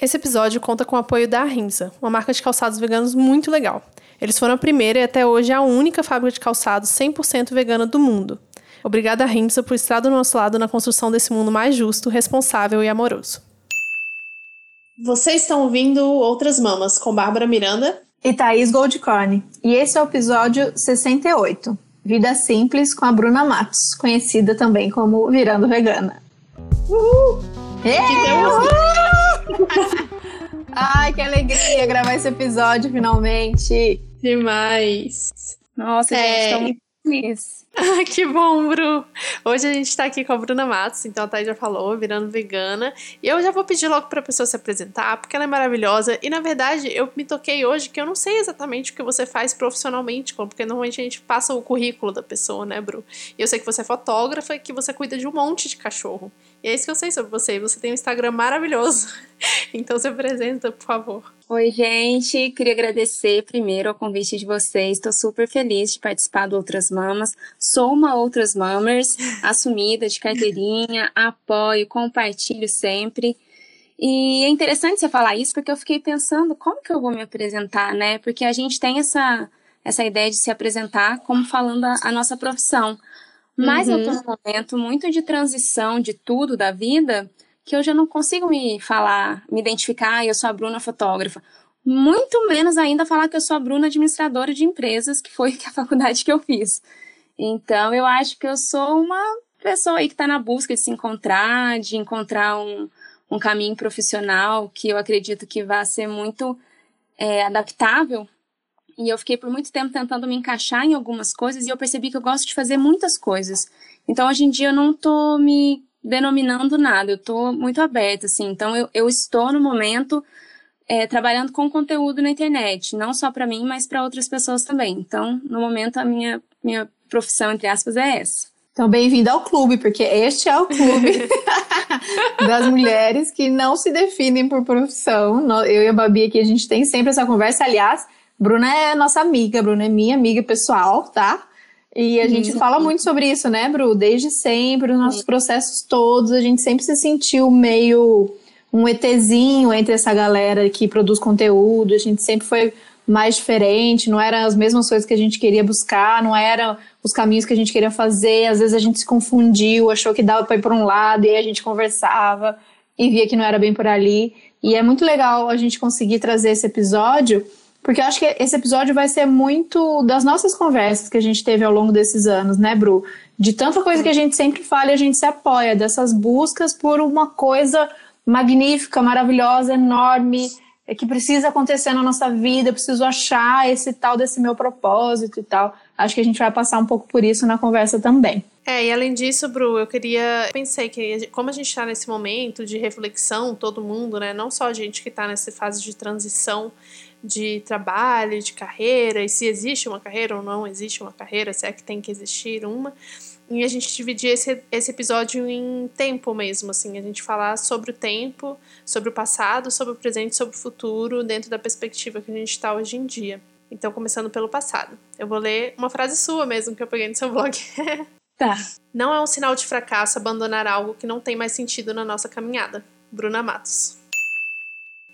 Esse episódio conta com o apoio da Rimsa, uma marca de calçados veganos muito legal. Eles foram a primeira e até hoje a única fábrica de calçados 100% vegana do mundo. Obrigada, Rimsa, por estar do nosso lado na construção desse mundo mais justo, responsável e amoroso. Vocês estão ouvindo Outras Mamas com Bárbara Miranda e Thaís Goldcorn. E esse é o episódio 68, Vida Simples com a Bruna Matos, conhecida também como Virando Vegana. Uhul! Ai, que alegria gravar esse episódio finalmente. Demais. Nossa, é... gente, tô muito feliz. que bom, Bru! Hoje a gente tá aqui com a Bruna Matos, então a Thay já falou, virando vegana. E eu já vou pedir logo pra pessoa se apresentar, porque ela é maravilhosa. E na verdade, eu me toquei hoje que eu não sei exatamente o que você faz profissionalmente, porque normalmente a gente passa o currículo da pessoa, né, Bru? E eu sei que você é fotógrafa e que você cuida de um monte de cachorro. E é isso que eu sei sobre você. Você tem um Instagram maravilhoso. Então se apresenta, por favor. Oi, gente. Queria agradecer primeiro o convite de vocês. Estou super feliz de participar do Outras Mamas. Sou uma Outras Mamers, assumida de carteirinha, apoio, compartilho sempre. E é interessante você falar isso porque eu fiquei pensando como que eu vou me apresentar, né? Porque a gente tem essa, essa ideia de se apresentar como falando a, a nossa profissão. Mas uhum. eu tô num momento muito de transição de tudo da vida que eu já não consigo me falar, me identificar, eu sou a Bruna fotógrafa. Muito menos ainda falar que eu sou a Bruna administradora de empresas, que foi a faculdade que eu fiz. Então, eu acho que eu sou uma pessoa aí que está na busca de se encontrar, de encontrar um, um caminho profissional que eu acredito que vai ser muito é, adaptável. E eu fiquei por muito tempo tentando me encaixar em algumas coisas e eu percebi que eu gosto de fazer muitas coisas. Então, hoje em dia, eu não estou me denominando nada, eu estou muito aberta, assim. Então, eu, eu estou no momento é, trabalhando com conteúdo na internet, não só para mim, mas para outras pessoas também. Então, no momento, a minha, minha profissão, entre aspas, é essa. Então, bem-vindo ao clube, porque este é o clube das mulheres que não se definem por profissão. Eu e a Babi aqui, a gente tem sempre essa conversa. Aliás, Bruna é nossa amiga, Bruna é minha amiga pessoal, tá? E a gente fala muito sobre isso, né, Bru? Desde sempre, os nossos processos todos, a gente sempre se sentiu meio um ETzinho entre essa galera que produz conteúdo, a gente sempre foi mais diferente, não eram as mesmas coisas que a gente queria buscar, não eram os caminhos que a gente queria fazer, às vezes a gente se confundiu, achou que dava para ir por um lado, e aí a gente conversava e via que não era bem por ali. E é muito legal a gente conseguir trazer esse episódio porque eu acho que esse episódio vai ser muito das nossas conversas que a gente teve ao longo desses anos, né, Bru? De tanta coisa que a gente sempre fala e a gente se apoia, dessas buscas por uma coisa magnífica, maravilhosa, enorme, é que precisa acontecer na nossa vida, eu preciso achar esse tal desse meu propósito e tal. Acho que a gente vai passar um pouco por isso na conversa também. É, e além disso, Bru, eu queria. Pensei que, como a gente está nesse momento de reflexão, todo mundo, né? Não só a gente que está nessa fase de transição de trabalho, de carreira, e se existe uma carreira ou não existe uma carreira, se é que tem que existir uma. E a gente dividir esse, esse episódio em tempo mesmo, assim, a gente falar sobre o tempo, sobre o passado, sobre o presente, sobre o futuro, dentro da perspectiva que a gente está hoje em dia. Então, começando pelo passado. Eu vou ler uma frase sua mesmo que eu peguei no seu blog. tá. Não é um sinal de fracasso abandonar algo que não tem mais sentido na nossa caminhada. Bruna Matos.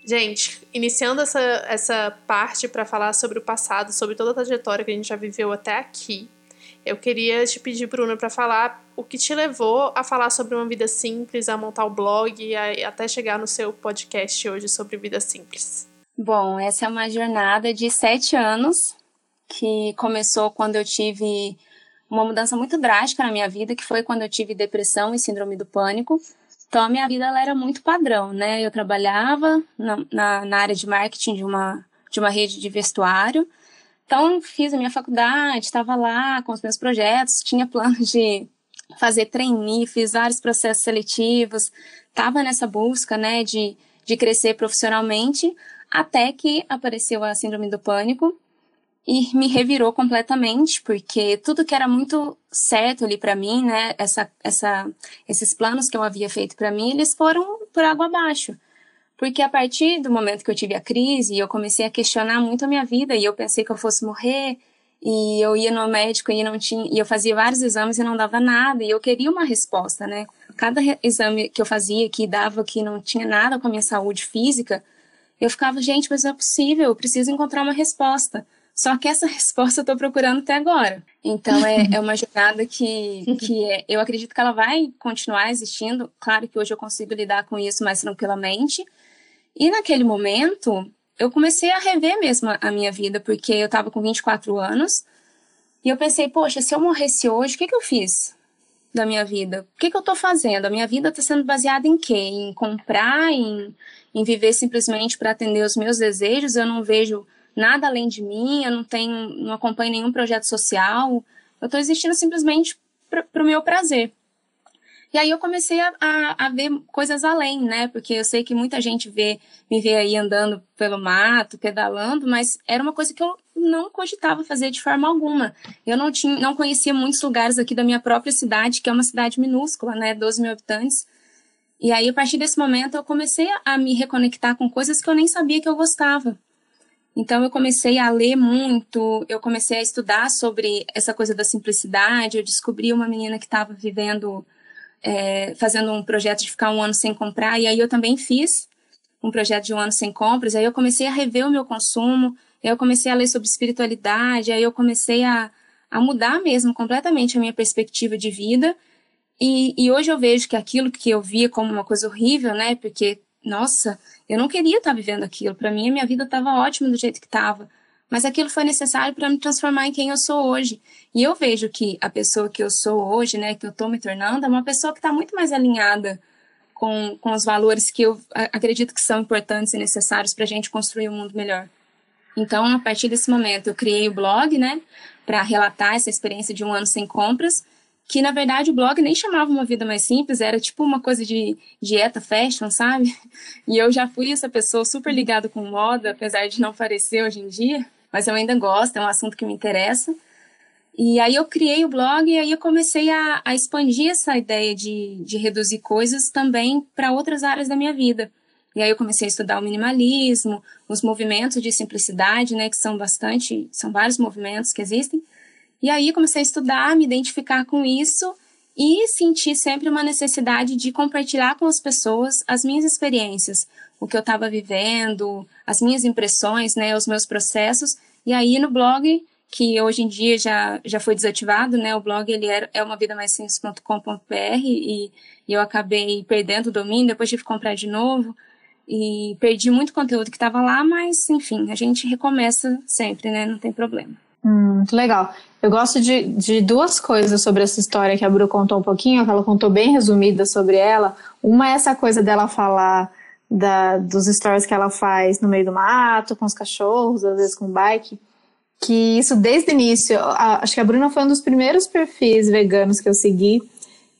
Gente, iniciando essa, essa parte para falar sobre o passado, sobre toda a trajetória que a gente já viveu até aqui, eu queria te pedir, Bruna, para falar o que te levou a falar sobre uma vida simples, a montar o blog e até chegar no seu podcast hoje sobre vida simples. Bom, essa é uma jornada de sete anos que começou quando eu tive uma mudança muito drástica na minha vida, que foi quando eu tive depressão e síndrome do pânico. Então, a minha vida ela era muito padrão, né? Eu trabalhava na, na, na área de marketing de uma, de uma rede de vestuário. Então, fiz a minha faculdade, estava lá com os meus projetos, tinha plano de fazer trainee, fiz vários processos seletivos, estava nessa busca, né, de, de crescer profissionalmente, até que apareceu a síndrome do pânico e me revirou completamente, porque tudo que era muito certo ali para mim, né, essa, essa, esses planos que eu havia feito para mim, eles foram por água abaixo. Porque a partir do momento que eu tive a crise, eu comecei a questionar muito a minha vida e eu pensei que eu fosse morrer, e eu ia no médico e não tinha, e eu fazia vários exames e não dava nada, e eu queria uma resposta, né? cada exame que eu fazia que dava que não tinha nada com a minha saúde física, eu ficava, gente, mas não é possível, eu preciso encontrar uma resposta. Só que essa resposta eu estou procurando até agora. Então é, é uma jornada que, que é, eu acredito que ela vai continuar existindo. Claro que hoje eu consigo lidar com isso mais tranquilamente. E naquele momento, eu comecei a rever mesmo a minha vida, porque eu estava com 24 anos. E eu pensei, poxa, se eu morresse hoje, o que, que eu fiz da minha vida? O que, que eu estou fazendo? A minha vida está sendo baseada em quê? Em comprar, em, em viver simplesmente para atender os meus desejos. Eu não vejo nada além de mim, eu não tenho, não acompanho nenhum projeto social, eu estou existindo simplesmente para o meu prazer. E aí eu comecei a, a, a, ver coisas além, né? Porque eu sei que muita gente vê, me vê aí andando pelo mato, pedalando, mas era uma coisa que eu não cogitava fazer de forma alguma. Eu não tinha, não conhecia muitos lugares aqui da minha própria cidade, que é uma cidade minúscula, né? 12 mil habitantes. E aí, a partir desse momento, eu comecei a me reconectar com coisas que eu nem sabia que eu gostava. Então eu comecei a ler muito, eu comecei a estudar sobre essa coisa da simplicidade. Eu descobri uma menina que estava vivendo, é, fazendo um projeto de ficar um ano sem comprar, e aí eu também fiz um projeto de um ano sem compras. Aí eu comecei a rever o meu consumo, aí eu comecei a ler sobre espiritualidade, aí eu comecei a, a mudar mesmo completamente a minha perspectiva de vida. E, e hoje eu vejo que aquilo que eu via como uma coisa horrível, né? Porque nossa, eu não queria estar vivendo aquilo. Para mim, a minha vida estava ótima do jeito que estava. Mas aquilo foi necessário para me transformar em quem eu sou hoje. E eu vejo que a pessoa que eu sou hoje, né, que eu estou me tornando, é uma pessoa que está muito mais alinhada com, com os valores que eu acredito que são importantes e necessários para a gente construir um mundo melhor. Então, a partir desse momento, eu criei o blog, né, para relatar essa experiência de um ano sem compras que na verdade o blog nem chamava uma vida mais simples, era tipo uma coisa de dieta fashion, sabe? E eu já fui essa pessoa super ligada com moda, apesar de não parecer hoje em dia, mas eu ainda gosto, é um assunto que me interessa. E aí eu criei o blog e aí eu comecei a, a expandir essa ideia de, de reduzir coisas também para outras áreas da minha vida. E aí eu comecei a estudar o minimalismo, os movimentos de simplicidade, né, que são bastante, são vários movimentos que existem. E aí comecei a estudar, me identificar com isso e senti sempre uma necessidade de compartilhar com as pessoas as minhas experiências, o que eu estava vivendo, as minhas impressões, né, os meus processos. E aí no blog, que hoje em dia já, já foi desativado, né, o blog ele era, é uma vida mais simples.com.br e, e eu acabei perdendo o domínio, depois tive que comprar de novo e perdi muito conteúdo que estava lá, mas enfim, a gente recomeça sempre, né, não tem problema. Hum, muito legal. Eu gosto de, de duas coisas sobre essa história que a Bru contou um pouquinho, que ela contou bem resumida sobre ela. Uma é essa coisa dela falar da, dos stories que ela faz no meio do mato, com os cachorros, às vezes com bike. Que isso desde o início, a, acho que a Bruna foi um dos primeiros perfis veganos que eu segui.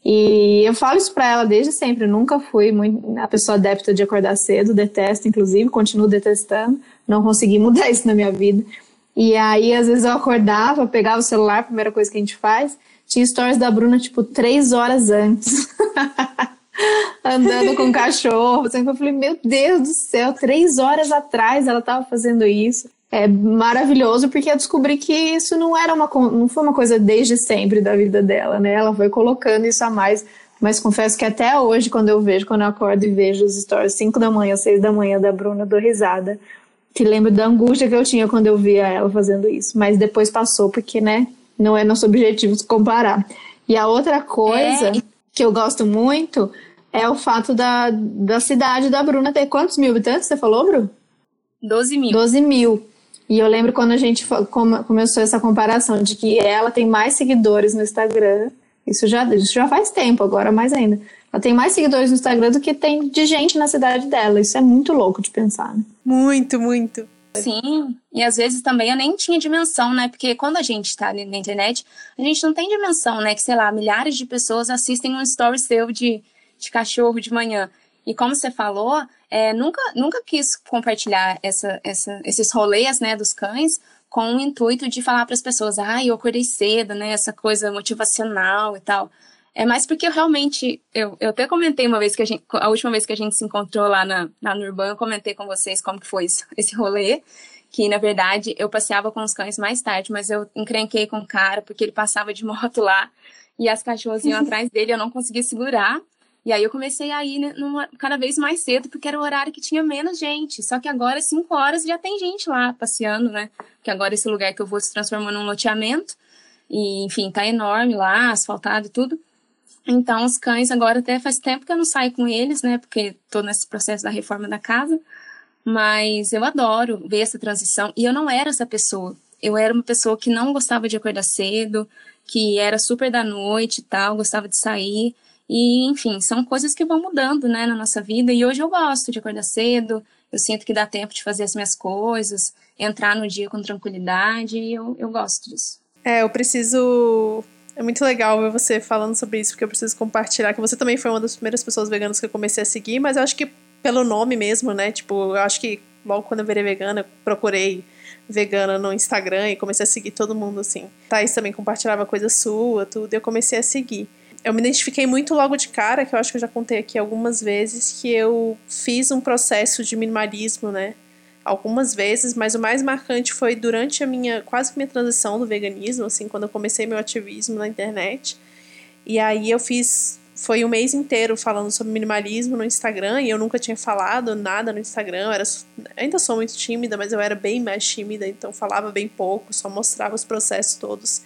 E eu falo isso pra ela desde sempre. Eu nunca fui muito, a pessoa adepta de acordar cedo, detesto, inclusive, continuo detestando. Não consegui mudar isso na minha vida. E aí, às vezes, eu acordava, pegava o celular, primeira coisa que a gente faz, tinha stories da Bruna, tipo, três horas antes. Andando com o cachorro. Assim, eu falei, meu Deus do céu, três horas atrás ela estava fazendo isso. É maravilhoso porque eu descobri que isso não era uma não foi uma coisa desde sempre da vida dela, né? Ela foi colocando isso a mais, mas confesso que até hoje quando eu vejo, quando eu acordo e vejo os stories 5 da manhã, 6 da manhã da Bruna, eu dou risada que lembro da angústia que eu tinha quando eu via ela fazendo isso. Mas depois passou, porque, né, não é nosso objetivo se comparar. E a outra coisa é. que eu gosto muito é o fato da, da cidade da Bruna ter quantos mil habitantes você falou, Bru? 12 mil. 12 mil. E eu lembro quando a gente começou essa comparação de que ela tem mais seguidores no Instagram. Isso já, isso já faz tempo, agora mais ainda. Ela tem mais seguidores no Instagram do que tem de gente na cidade dela. Isso é muito louco de pensar, né? Muito, muito. Sim, e às vezes também eu nem tinha dimensão, né? Porque quando a gente está na internet, a gente não tem dimensão, né? Que, sei lá, milhares de pessoas assistem um story seu de, de cachorro de manhã. E como você falou, é, nunca, nunca quis compartilhar essa, essa, esses rolês, né, dos cães com o intuito de falar para as pessoas, ah, eu acordei cedo, né? Essa coisa motivacional e tal. É mais porque eu realmente, eu, eu até comentei uma vez que a gente, a última vez que a gente se encontrou lá na, na Nurban, eu comentei com vocês como que foi isso, esse rolê, que na verdade eu passeava com os cães mais tarde, mas eu encrenquei com o cara porque ele passava de moto lá e as cachorras iam atrás dele, eu não conseguia segurar. E aí eu comecei a ir numa, cada vez mais cedo, porque era o horário que tinha menos gente. Só que agora, 5 horas, já tem gente lá passeando, né? Porque agora esse lugar que eu vou se transformou num loteamento. E, enfim, tá enorme lá, asfaltado e tudo. Então, os cães agora até faz tempo que eu não saio com eles, né? Porque tô nesse processo da reforma da casa. Mas eu adoro ver essa transição. E eu não era essa pessoa. Eu era uma pessoa que não gostava de acordar cedo, que era super da noite e tal, gostava de sair. E, enfim, são coisas que vão mudando, né, na nossa vida. E hoje eu gosto de acordar cedo, eu sinto que dá tempo de fazer as minhas coisas, entrar no dia com tranquilidade, e eu, eu gosto disso. É, eu preciso. É muito legal ver você falando sobre isso, porque eu preciso compartilhar que você também foi uma das primeiras pessoas veganas que eu comecei a seguir, mas eu acho que pelo nome mesmo, né? Tipo, eu acho que logo quando eu virei vegana, eu procurei vegana no Instagram e comecei a seguir todo mundo assim. Thaís também compartilhava coisa sua, tudo, e eu comecei a seguir eu me identifiquei muito logo de cara, que eu acho que eu já contei aqui algumas vezes, que eu fiz um processo de minimalismo, né? Algumas vezes, mas o mais marcante foi durante a minha, quase minha transição do veganismo, assim, quando eu comecei meu ativismo na internet. E aí eu fiz, foi um mês inteiro falando sobre minimalismo no Instagram, e eu nunca tinha falado nada no Instagram, eu era, ainda sou muito tímida, mas eu era bem mais tímida, então falava bem pouco, só mostrava os processos todos.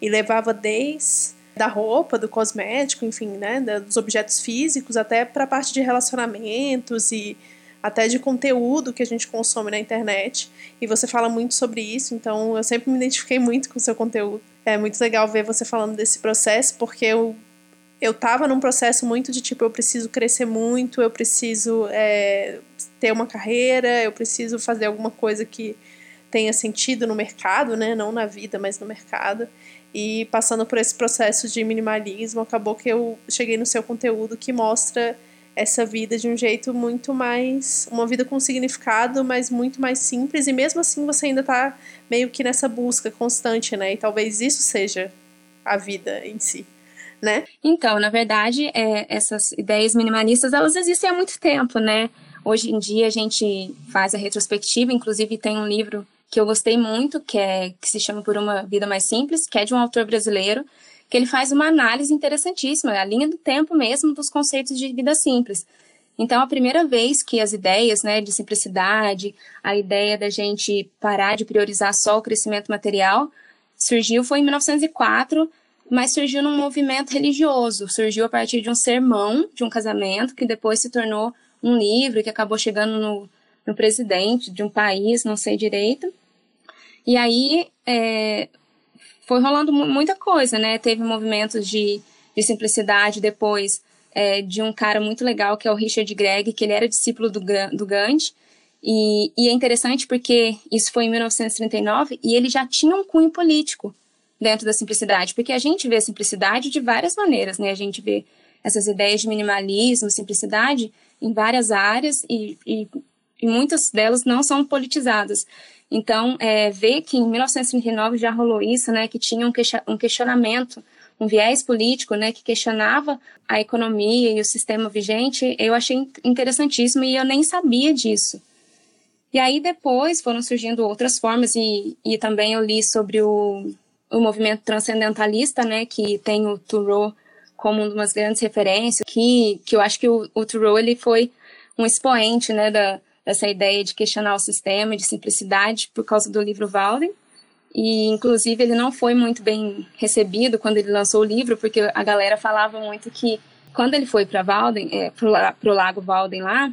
E levava desde da roupa, do cosmético, enfim, né, dos objetos físicos, até para a parte de relacionamentos e até de conteúdo que a gente consome na internet. E você fala muito sobre isso, então eu sempre me identifiquei muito com o seu conteúdo. É muito legal ver você falando desse processo, porque eu eu tava num processo muito de tipo, eu preciso crescer muito, eu preciso é, ter uma carreira, eu preciso fazer alguma coisa que tenha sentido no mercado, né? Não na vida, mas no mercado. E passando por esse processo de minimalismo, acabou que eu cheguei no seu conteúdo que mostra essa vida de um jeito muito mais. uma vida com significado, mas muito mais simples. E mesmo assim você ainda está meio que nessa busca constante, né? E talvez isso seja a vida em si. Né? Então, na verdade, é, essas ideias minimalistas elas existem há muito tempo, né? Hoje em dia a gente faz a retrospectiva, inclusive tem um livro que eu gostei muito, que, é, que se chama Por uma Vida Mais Simples, que é de um autor brasileiro, que ele faz uma análise interessantíssima, a linha do tempo mesmo dos conceitos de vida simples. Então, a primeira vez que as ideias né, de simplicidade, a ideia da gente parar de priorizar só o crescimento material, surgiu foi em 1904, mas surgiu num movimento religioso, surgiu a partir de um sermão de um casamento, que depois se tornou um livro que acabou chegando no, no presidente de um país, não sei direito. E aí é, foi rolando muita coisa, né? Teve movimentos de, de simplicidade depois é, de um cara muito legal que é o Richard Gregg, que ele era discípulo do, do Gandhi. E, e é interessante porque isso foi em 1939 e ele já tinha um cunho político dentro da simplicidade, porque a gente vê a simplicidade de várias maneiras, né? A gente vê essas ideias de minimalismo, simplicidade em várias áreas e, e, e muitas delas não são politizadas. Então, é, ver que em 1939 já rolou isso, né, que tinha um, um questionamento, um viés político, né, que questionava a economia e o sistema vigente, eu achei interessantíssimo e eu nem sabia disso. E aí depois foram surgindo outras formas e, e também eu li sobre o, o movimento transcendentalista, né, que tem o Thoreau como uma das grandes referências, que, que eu acho que o, o Thoreau ele foi um expoente, né, da, dessa ideia de questionar o sistema, de simplicidade, por causa do livro Walden. E, inclusive, ele não foi muito bem recebido quando ele lançou o livro, porque a galera falava muito que, quando ele foi para Walden, é, para o Lago Walden lá,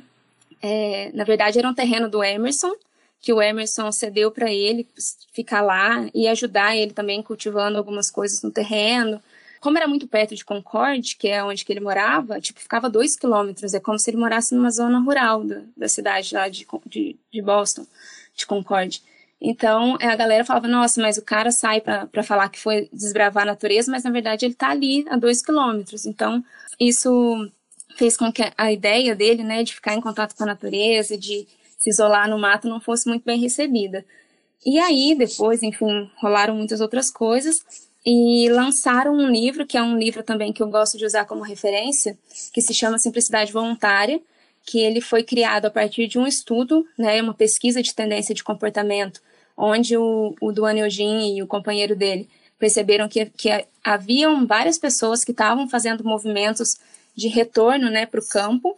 é, na verdade era um terreno do Emerson, que o Emerson cedeu para ele ficar lá e ajudar ele também cultivando algumas coisas no terreno como era muito perto de Concord, que é onde que ele morava, tipo, ficava dois quilômetros. É como se ele morasse numa zona rural da, da cidade lá de, de, de Boston, de Concord. Então, é, a galera falava, nossa, mas o cara sai para falar que foi desbravar a natureza, mas na verdade ele tá ali a dois quilômetros. Então, isso fez com que a ideia dele, né, de ficar em contato com a natureza, de se isolar no mato, não fosse muito bem recebida. E aí, depois, enfim, rolaram muitas outras coisas e lançaram um livro, que é um livro também que eu gosto de usar como referência, que se chama Simplicidade Voluntária, que ele foi criado a partir de um estudo, né, uma pesquisa de tendência de comportamento, onde o, o Duane Ogin e o companheiro dele perceberam que, que haviam várias pessoas que estavam fazendo movimentos de retorno né, para o campo.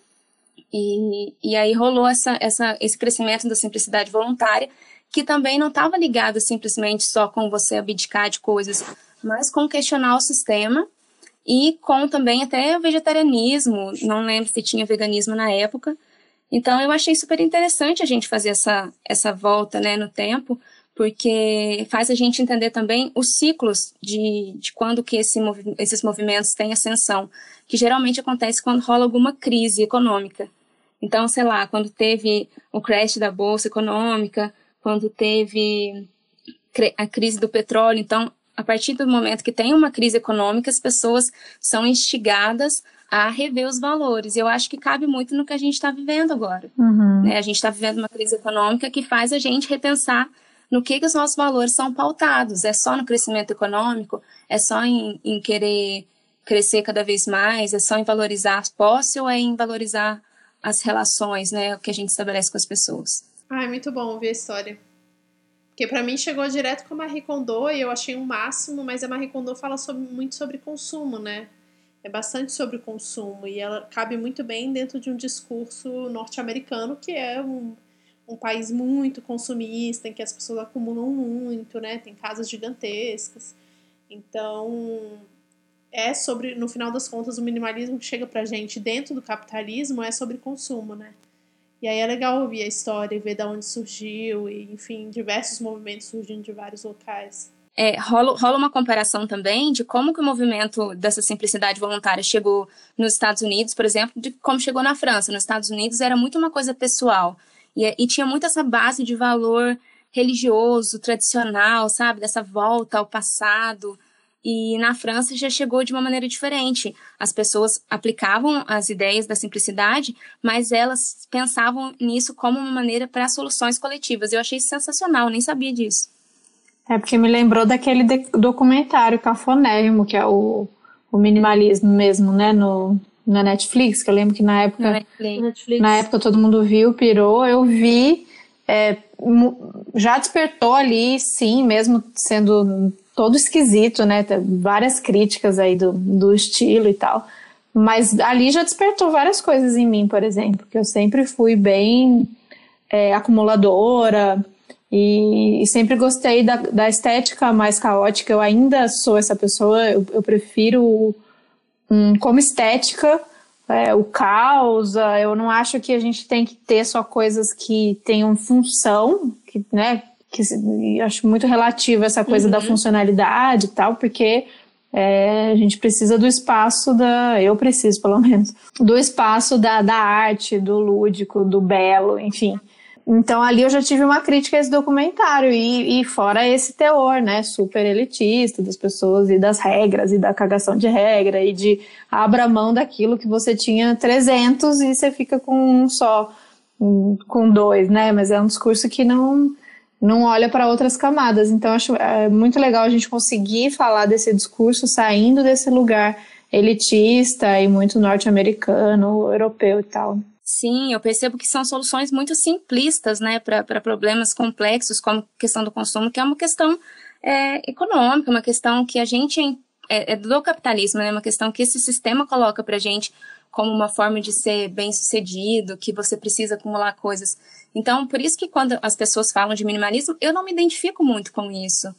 E, e aí rolou essa, essa, esse crescimento da simplicidade voluntária, que também não estava ligado simplesmente só com você abdicar de coisas, mas com questionar o sistema e com também até o vegetarianismo, não lembro se tinha veganismo na época. Então eu achei super interessante a gente fazer essa, essa volta né, no tempo, porque faz a gente entender também os ciclos de, de quando que esse movi esses movimentos têm ascensão, que geralmente acontece quando rola alguma crise econômica. Então, sei lá, quando teve o crash da bolsa econômica, quando teve a crise do petróleo, então a partir do momento que tem uma crise econômica, as pessoas são instigadas a rever os valores. Eu acho que cabe muito no que a gente está vivendo agora. Uhum. Né? A gente está vivendo uma crise econômica que faz a gente repensar no que, que os nossos valores são pautados. É só no crescimento econômico? É só em, em querer crescer cada vez mais? É só em valorizar a posse ou é em valorizar as relações, né? O que a gente estabelece com as pessoas? Ah, é muito bom ouvir a história. Porque para mim chegou direto com a Marie Kondo e eu achei um máximo, mas a Marie Kondo fala sobre, muito sobre consumo, né? É bastante sobre consumo e ela cabe muito bem dentro de um discurso norte-americano que é um, um país muito consumista, em que as pessoas acumulam muito, né? Tem casas gigantescas. Então, é sobre, no final das contas, o minimalismo que chega pra gente dentro do capitalismo é sobre consumo, né? E aí é legal ouvir a história e ver de onde surgiu, e enfim, diversos movimentos surgindo de vários locais. É, rola, rola uma comparação também de como que o movimento dessa simplicidade voluntária chegou nos Estados Unidos, por exemplo, de como chegou na França. Nos Estados Unidos era muito uma coisa pessoal. E, e tinha muito essa base de valor religioso, tradicional, sabe? Dessa volta ao passado. E na França já chegou de uma maneira diferente. As pessoas aplicavam as ideias da simplicidade, mas elas pensavam nisso como uma maneira para soluções coletivas. Eu achei sensacional, nem sabia disso. É porque me lembrou daquele documentário cafonérrimo, que é o, o minimalismo mesmo, né? No, na Netflix, que eu lembro que na época, Netflix. na época todo mundo viu, pirou, eu vi, é, já despertou ali, sim, mesmo sendo todo esquisito, né? Tem várias críticas aí do, do estilo e tal. Mas ali já despertou várias coisas em mim, por exemplo, que eu sempre fui bem é, acumuladora e, e, sempre gostei da, da estética mais caótica. Eu ainda sou essa pessoa, eu, eu prefiro como estética é, o caos. Eu não acho que a gente tem que ter só coisas que tenham função, que, né? Que acho muito relativo essa coisa uhum. da funcionalidade e tal, porque é, a gente precisa do espaço da. Eu preciso, pelo menos, do espaço da, da arte, do lúdico, do belo, enfim. Então ali eu já tive uma crítica a esse documentário e, e, fora esse teor, né, super elitista das pessoas e das regras e da cagação de regra e de abra mão daquilo que você tinha 300 e você fica com um só, com dois, né, mas é um discurso que não não olha para outras camadas. Então acho é muito legal a gente conseguir falar desse discurso saindo desse lugar elitista e muito norte-americano, europeu e tal. Sim, eu percebo que são soluções muito simplistas, né, para problemas complexos, como a questão do consumo, que é uma questão é, econômica, uma questão que a gente é, é do capitalismo, né, uma questão que esse sistema coloca para a gente como uma forma de ser bem sucedido, que você precisa acumular coisas. Então, por isso que quando as pessoas falam de minimalismo, eu não me identifico muito com isso.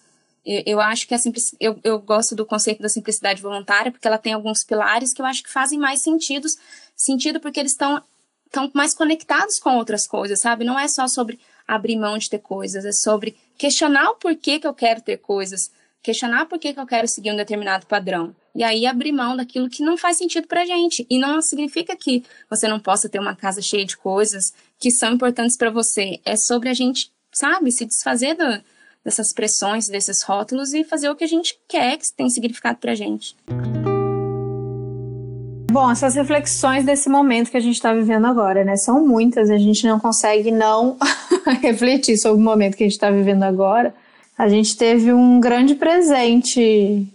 Eu, eu acho que a eu, eu gosto do conceito da simplicidade voluntária, porque ela tem alguns pilares que eu acho que fazem mais sentido, sentido porque eles estão estão mais conectados com outras coisas, sabe? Não é só sobre abrir mão de ter coisas, é sobre questionar o porquê que eu quero ter coisas, questionar por que eu quero seguir um determinado padrão. E aí abrir mão daquilo que não faz sentido pra gente. E não significa que você não possa ter uma casa cheia de coisas que são importantes para você. É sobre a gente, sabe, se desfazer do, dessas pressões, desses rótulos e fazer o que a gente quer que tem significado pra gente. Bom, essas reflexões desse momento que a gente está vivendo agora, né? São muitas, a gente não consegue não refletir sobre o momento que a gente está vivendo agora. A gente teve um grande presente,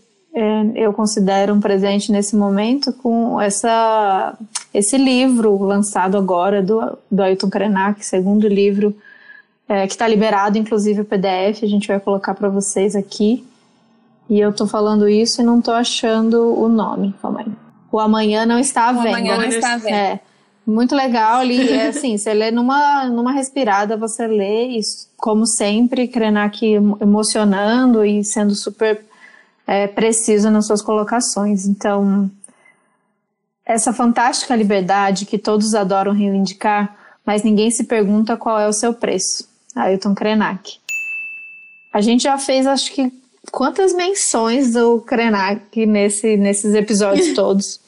eu considero um presente nesse momento, com essa, esse livro lançado agora do, do Ailton Krenak, segundo livro, é, que está liberado, inclusive o PDF, a gente vai colocar para vocês aqui. E eu estou falando isso e não estou achando o nome, calma aí. o Amanhã Não Está à Venda. Amanhã Não Está à Venda. É. Muito legal ali, é assim, você lê numa, numa respirada, você lê isso, como sempre, Krenak emocionando e sendo super é, preciso nas suas colocações. Então, essa fantástica liberdade que todos adoram reivindicar, mas ninguém se pergunta qual é o seu preço. Ailton Krenak. A gente já fez, acho que, quantas menções do Krenak nesse, nesses episódios todos.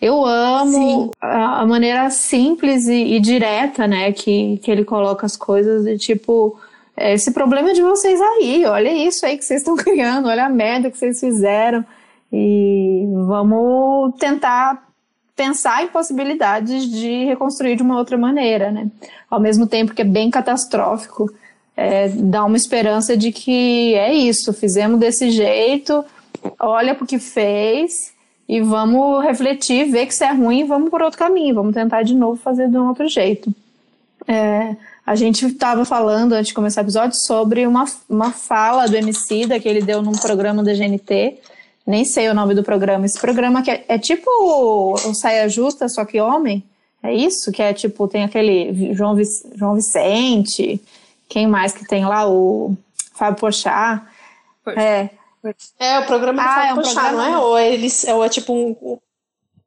Eu amo a, a, maneira simples e, e, direta, né, que, que ele coloca as coisas de tipo, esse problema é de vocês aí, olha isso aí que vocês estão criando, olha a merda que vocês fizeram e vamos tentar pensar em possibilidades de reconstruir de uma outra maneira, né? Ao mesmo tempo que é bem catastrófico, é, dá uma esperança de que é isso, fizemos desse jeito, olha o que fez e vamos refletir, ver que isso é ruim e vamos por outro caminho, vamos tentar de novo fazer de um outro jeito. É, a gente estava falando antes de começar o episódio sobre uma, uma fala do Emicida que ele deu num programa da GNT, nem sei o nome do programa, esse programa que é, é tipo o Saia Justa, só que homem, é isso? Que é tipo, tem aquele João, João Vicente, quem mais que tem lá? O Fábio Pochá. É, é, o programa do ah, Fábio é um Pochá, programa... não é? Ou, eles, ou é tipo um.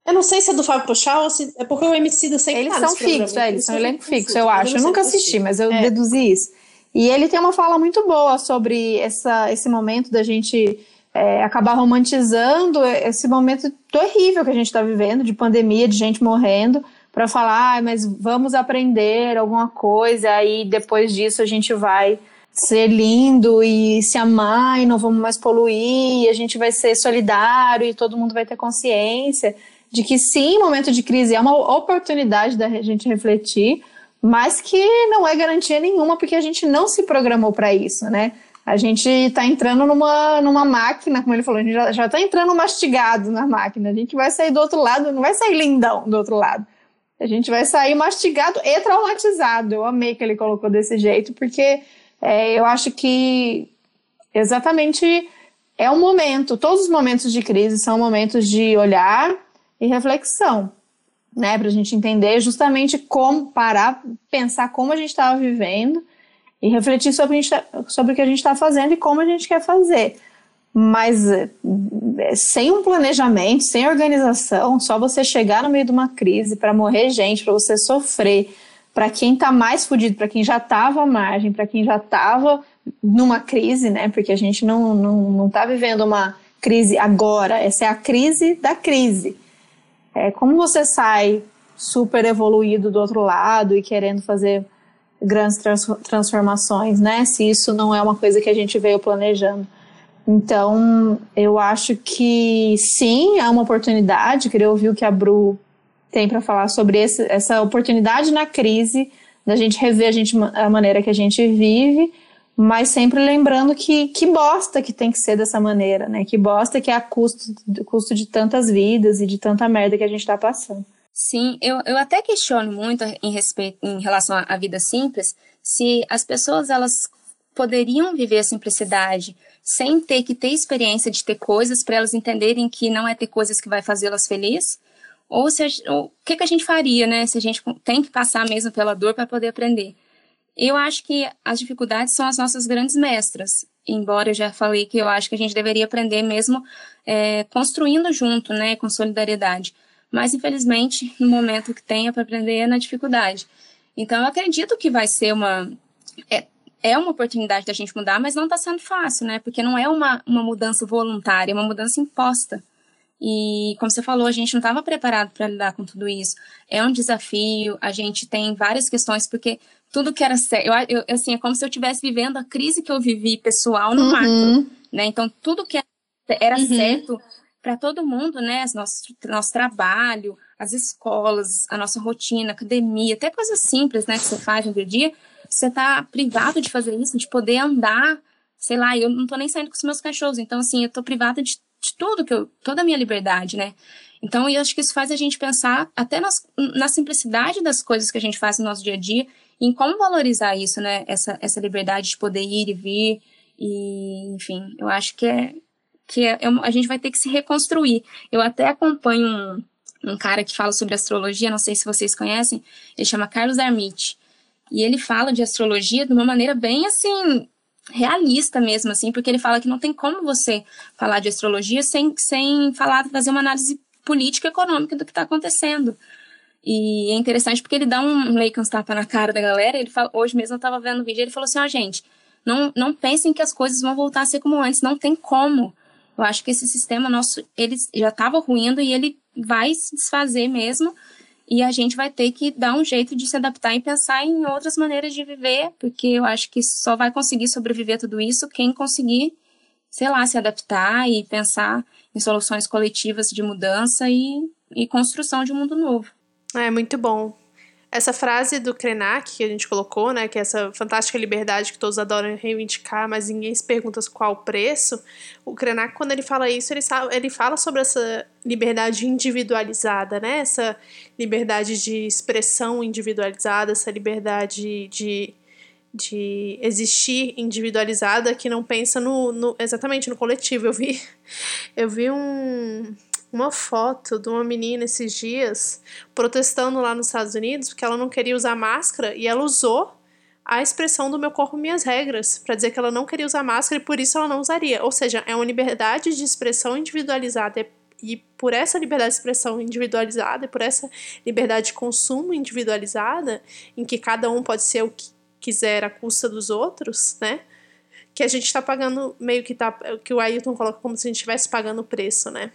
Eu não sei se é do Fábio Pochá ou se. É porque o MC do sempre Eles tá são fixos, é, eles são elenco fixo, eu acho. Eu nunca assisti, mas eu é. deduzi isso. E ele tem uma fala muito boa sobre essa, esse momento da gente é, acabar romantizando esse momento terrível que a gente está vivendo, de pandemia, de gente morrendo, para falar, ah, mas vamos aprender alguma coisa, e depois disso a gente vai ser lindo e se amar e não vamos mais poluir, e a gente vai ser solidário e todo mundo vai ter consciência de que sim, momento de crise é uma oportunidade da gente refletir, mas que não é garantia nenhuma porque a gente não se programou para isso, né? A gente está entrando numa, numa máquina, como ele falou, a gente já está entrando mastigado na máquina. A gente vai sair do outro lado, não vai sair lindão do outro lado. A gente vai sair mastigado e traumatizado. Eu amei que ele colocou desse jeito, porque é, eu acho que exatamente é um momento, todos os momentos de crise são momentos de olhar e reflexão, né? Para a gente entender justamente como parar, pensar como a gente estava vivendo e refletir sobre, gente, tá, sobre o que a gente está fazendo e como a gente quer fazer. Mas é, sem um planejamento, sem organização, só você chegar no meio de uma crise para morrer gente, para você sofrer, para quem está mais fudido, para quem já estava à margem, para quem já estava numa crise, né? Porque a gente não, não, não tá vivendo uma crise agora, essa é a crise da crise. É, como você sai super evoluído do outro lado e querendo fazer grandes trans transformações, né? Se isso não é uma coisa que a gente veio planejando. Então, eu acho que sim, é uma oportunidade. Queria ouvir o que a Bru tem para falar sobre esse, essa oportunidade na crise, da gente rever a, gente, a maneira que a gente vive, mas sempre lembrando que que bosta que tem que ser dessa maneira, né? Que bosta que é a custo, custo de tantas vidas e de tanta merda que a gente está passando. Sim, eu, eu até questiono muito em, respeito, em relação à vida simples, se as pessoas elas poderiam viver a simplicidade sem ter que ter experiência de ter coisas para elas entenderem que não é ter coisas que vai fazê-las felizes, ou, se, o que, que a gente faria, né, se a gente tem que passar mesmo pela dor para poder aprender. Eu acho que as dificuldades são as nossas grandes mestras, embora eu já falei que eu acho que a gente deveria aprender mesmo é, construindo junto, né, com solidariedade. Mas, infelizmente, no momento que é para aprender é na dificuldade. Então, eu acredito que vai ser uma. É, é uma oportunidade da gente mudar, mas não está sendo fácil, né? Porque não é uma, uma mudança voluntária, é uma mudança imposta. E, como você falou, a gente não estava preparado para lidar com tudo isso. É um desafio, a gente tem várias questões, porque tudo que era certo. Eu, eu, assim, é como se eu estivesse vivendo a crise que eu vivi pessoal no uhum. macro. Né? Então, tudo que era uhum. certo para todo mundo, né? Nosso, nosso trabalho, as escolas, a nossa rotina, academia, até coisas simples, né, que você faz no dia a dia, você tá privado de fazer isso, de poder andar, sei lá, eu não tô nem saindo com os meus cachorros, então, assim, eu tô privada de de tudo que eu, toda a minha liberdade, né? Então, eu acho que isso faz a gente pensar até nas, na simplicidade das coisas que a gente faz no nosso dia a dia, em como valorizar isso, né? Essa, essa liberdade de poder ir e vir, e, enfim, eu acho que é que é, é, a gente vai ter que se reconstruir. Eu até acompanho um, um cara que fala sobre astrologia, não sei se vocês conhecem, ele chama Carlos Armit. E ele fala de astrologia de uma maneira bem assim realista mesmo assim, porque ele fala que não tem como você falar de astrologia sem sem falar fazer uma análise política econômica do que está acontecendo. E é interessante porque ele dá um um tapa na cara da galera. Ele fala, hoje mesmo eu estava vendo o vídeo, ele falou assim: ó, oh, gente, não, não pensem que as coisas vão voltar a ser como antes, não tem como. Eu acho que esse sistema nosso, ele já estava ruindo e ele vai se desfazer mesmo. E a gente vai ter que dar um jeito de se adaptar e pensar em outras maneiras de viver, porque eu acho que só vai conseguir sobreviver tudo isso quem conseguir, sei lá, se adaptar e pensar em soluções coletivas de mudança e, e construção de um mundo novo. É muito bom. Essa frase do Krenak que a gente colocou, né, que é essa fantástica liberdade que todos adoram reivindicar, mas ninguém se pergunta qual o preço. O Krenak, quando ele fala isso, ele, ele fala sobre essa liberdade individualizada, né, essa liberdade de expressão individualizada, essa liberdade de, de existir individualizada que não pensa no, no exatamente no coletivo. Eu vi, eu vi um uma foto de uma menina esses dias protestando lá nos Estados Unidos porque ela não queria usar máscara e ela usou a expressão do meu corpo, minhas regras, para dizer que ela não queria usar máscara e por isso ela não usaria. Ou seja, é uma liberdade de expressão individualizada e por essa liberdade de expressão individualizada e por essa liberdade de consumo individualizada, em que cada um pode ser o que quiser à custa dos outros, né? Que a gente está pagando meio que tá que o Ailton coloca como se a gente estivesse pagando o preço, né?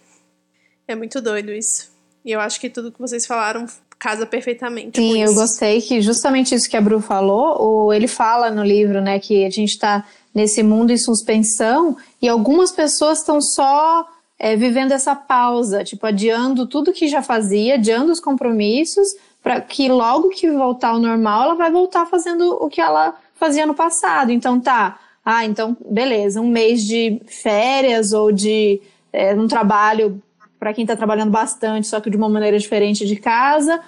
É muito doido isso. E eu acho que tudo que vocês falaram casa perfeitamente. Sim, eu gostei que justamente isso que a Bru falou, ou ele fala no livro, né, que a gente está nesse mundo em suspensão e algumas pessoas estão só é, vivendo essa pausa, tipo, adiando tudo que já fazia, adiando os compromissos, para que logo que voltar ao normal, ela vai voltar fazendo o que ela fazia no passado. Então tá, ah, então beleza, um mês de férias ou de é, um trabalho para quem está trabalhando bastante, só que de uma maneira diferente de casa.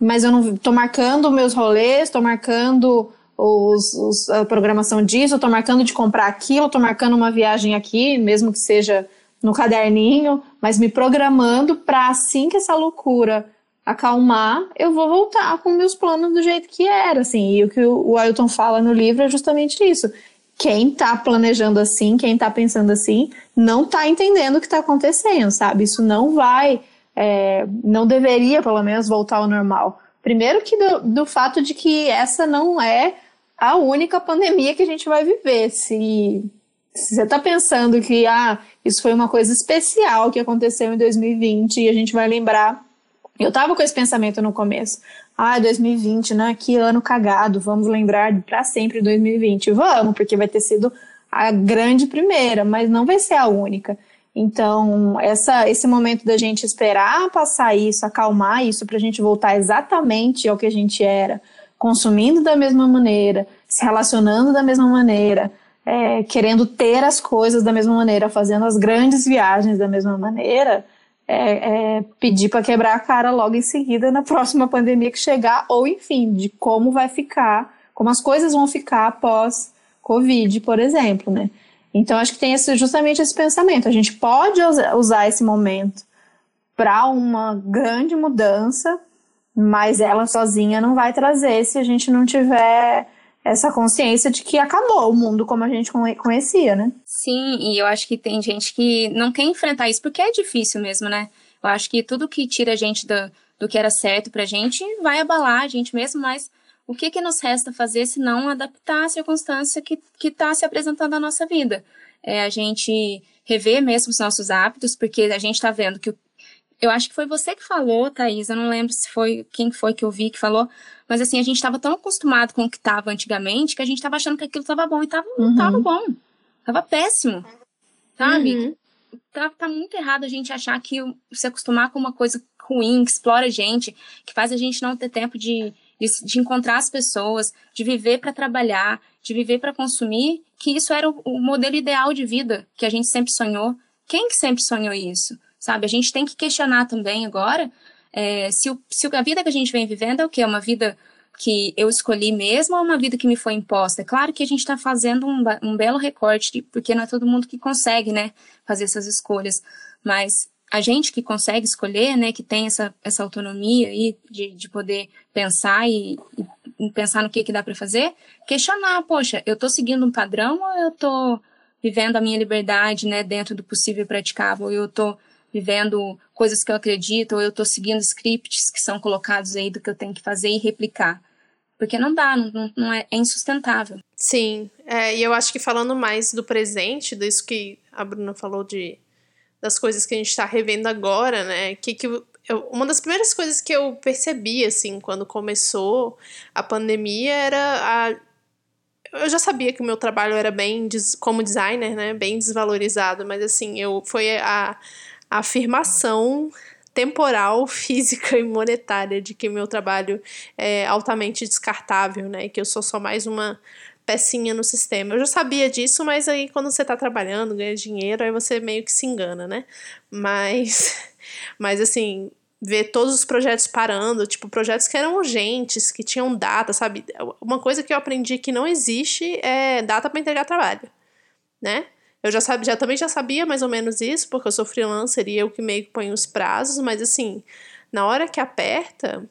Mas eu não estou marcando meus rolês, estou marcando os, os, a programação disso, estou marcando de comprar aquilo, estou marcando uma viagem aqui, mesmo que seja no caderninho, mas me programando para assim que essa loucura acalmar, eu vou voltar com meus planos do jeito que era, assim. E o que o Ailton fala no livro é justamente isso quem está planejando assim, quem está pensando assim, não está entendendo o que está acontecendo, sabe? Isso não vai, é, não deveria, pelo menos, voltar ao normal. Primeiro que do, do, fato de que essa não é a única pandemia que a gente vai viver. Se, se você está pensando que ah, isso foi uma coisa especial que aconteceu em 2020 e a gente vai lembrar. Eu estava com esse pensamento no começo. Ah, 2020, né? Que ano cagado. Vamos lembrar para sempre 2020. Vamos, porque vai ter sido a grande primeira, mas não vai ser a única. Então, essa, esse momento da gente esperar passar isso, acalmar isso, para a gente voltar exatamente ao que a gente era, consumindo da mesma maneira, se relacionando da mesma maneira, é, querendo ter as coisas da mesma maneira, fazendo as grandes viagens da mesma maneira, é, é pedir para quebrar a cara logo em seguida na próxima pandemia que chegar, ou enfim, de como vai ficar, como as coisas vão ficar após Covid, por exemplo, né? Então, acho que tem esse, justamente esse pensamento. A gente pode usar esse momento para uma grande mudança, mas ela sozinha não vai trazer se a gente não tiver essa consciência de que acabou o mundo como a gente conhecia, né? Sim, e eu acho que tem gente que não quer enfrentar isso porque é difícil mesmo, né? Eu acho que tudo que tira a gente do, do que era certo pra gente vai abalar a gente mesmo, mas o que, que nos resta fazer se não adaptar à circunstância que está se apresentando na nossa vida? É a gente rever mesmo os nossos hábitos, porque a gente está vendo que o eu acho que foi você que falou, Thaís, eu não lembro se foi quem foi que eu vi que falou, mas assim, a gente estava tão acostumado com o que estava antigamente que a gente estava achando que aquilo estava bom e tava, uhum. não estava bom. Tava péssimo. Sabe? Uhum. Tá, tá muito errado a gente achar que se acostumar com uma coisa ruim, que explora a gente, que faz a gente não ter tempo de, de, de encontrar as pessoas, de viver para trabalhar, de viver para consumir, que isso era o, o modelo ideal de vida que a gente sempre sonhou. Quem que sempre sonhou isso? Sabe? A gente tem que questionar também agora é, se, o, se a vida que a gente vem vivendo é o que? É uma vida que eu escolhi mesmo ou uma vida que me foi imposta? É claro que a gente está fazendo um, um belo recorte, porque não é todo mundo que consegue, né, fazer essas escolhas. Mas a gente que consegue escolher, né, que tem essa, essa autonomia aí de, de poder pensar e, e pensar no que, que dá para fazer, questionar, poxa, eu estou seguindo um padrão ou eu estou vivendo a minha liberdade, né, dentro do possível e praticável, eu estou vivendo coisas que eu acredito, ou eu estou seguindo scripts que são colocados aí do que eu tenho que fazer e replicar. Porque não dá, não, não é, é insustentável. Sim, é, e eu acho que falando mais do presente, disso que a Bruna falou de das coisas que a gente está revendo agora, né? Que, que eu, uma das primeiras coisas que eu percebi, assim, quando começou a pandemia era a. Eu já sabia que o meu trabalho era bem, como designer, né? Bem desvalorizado, mas assim, eu foi a, a afirmação temporal, física e monetária de que meu trabalho é altamente descartável, né? Que eu sou só mais uma pecinha no sistema. Eu já sabia disso, mas aí quando você tá trabalhando, ganha dinheiro, aí você meio que se engana, né? Mas, mas assim, ver todos os projetos parando, tipo, projetos que eram urgentes, que tinham data, sabe? Uma coisa que eu aprendi que não existe é data para entregar trabalho, né? Eu já sabia, já também já sabia mais ou menos isso, porque eu sou freelancer e eu que meio que ponho os prazos, mas assim, na hora que aperta,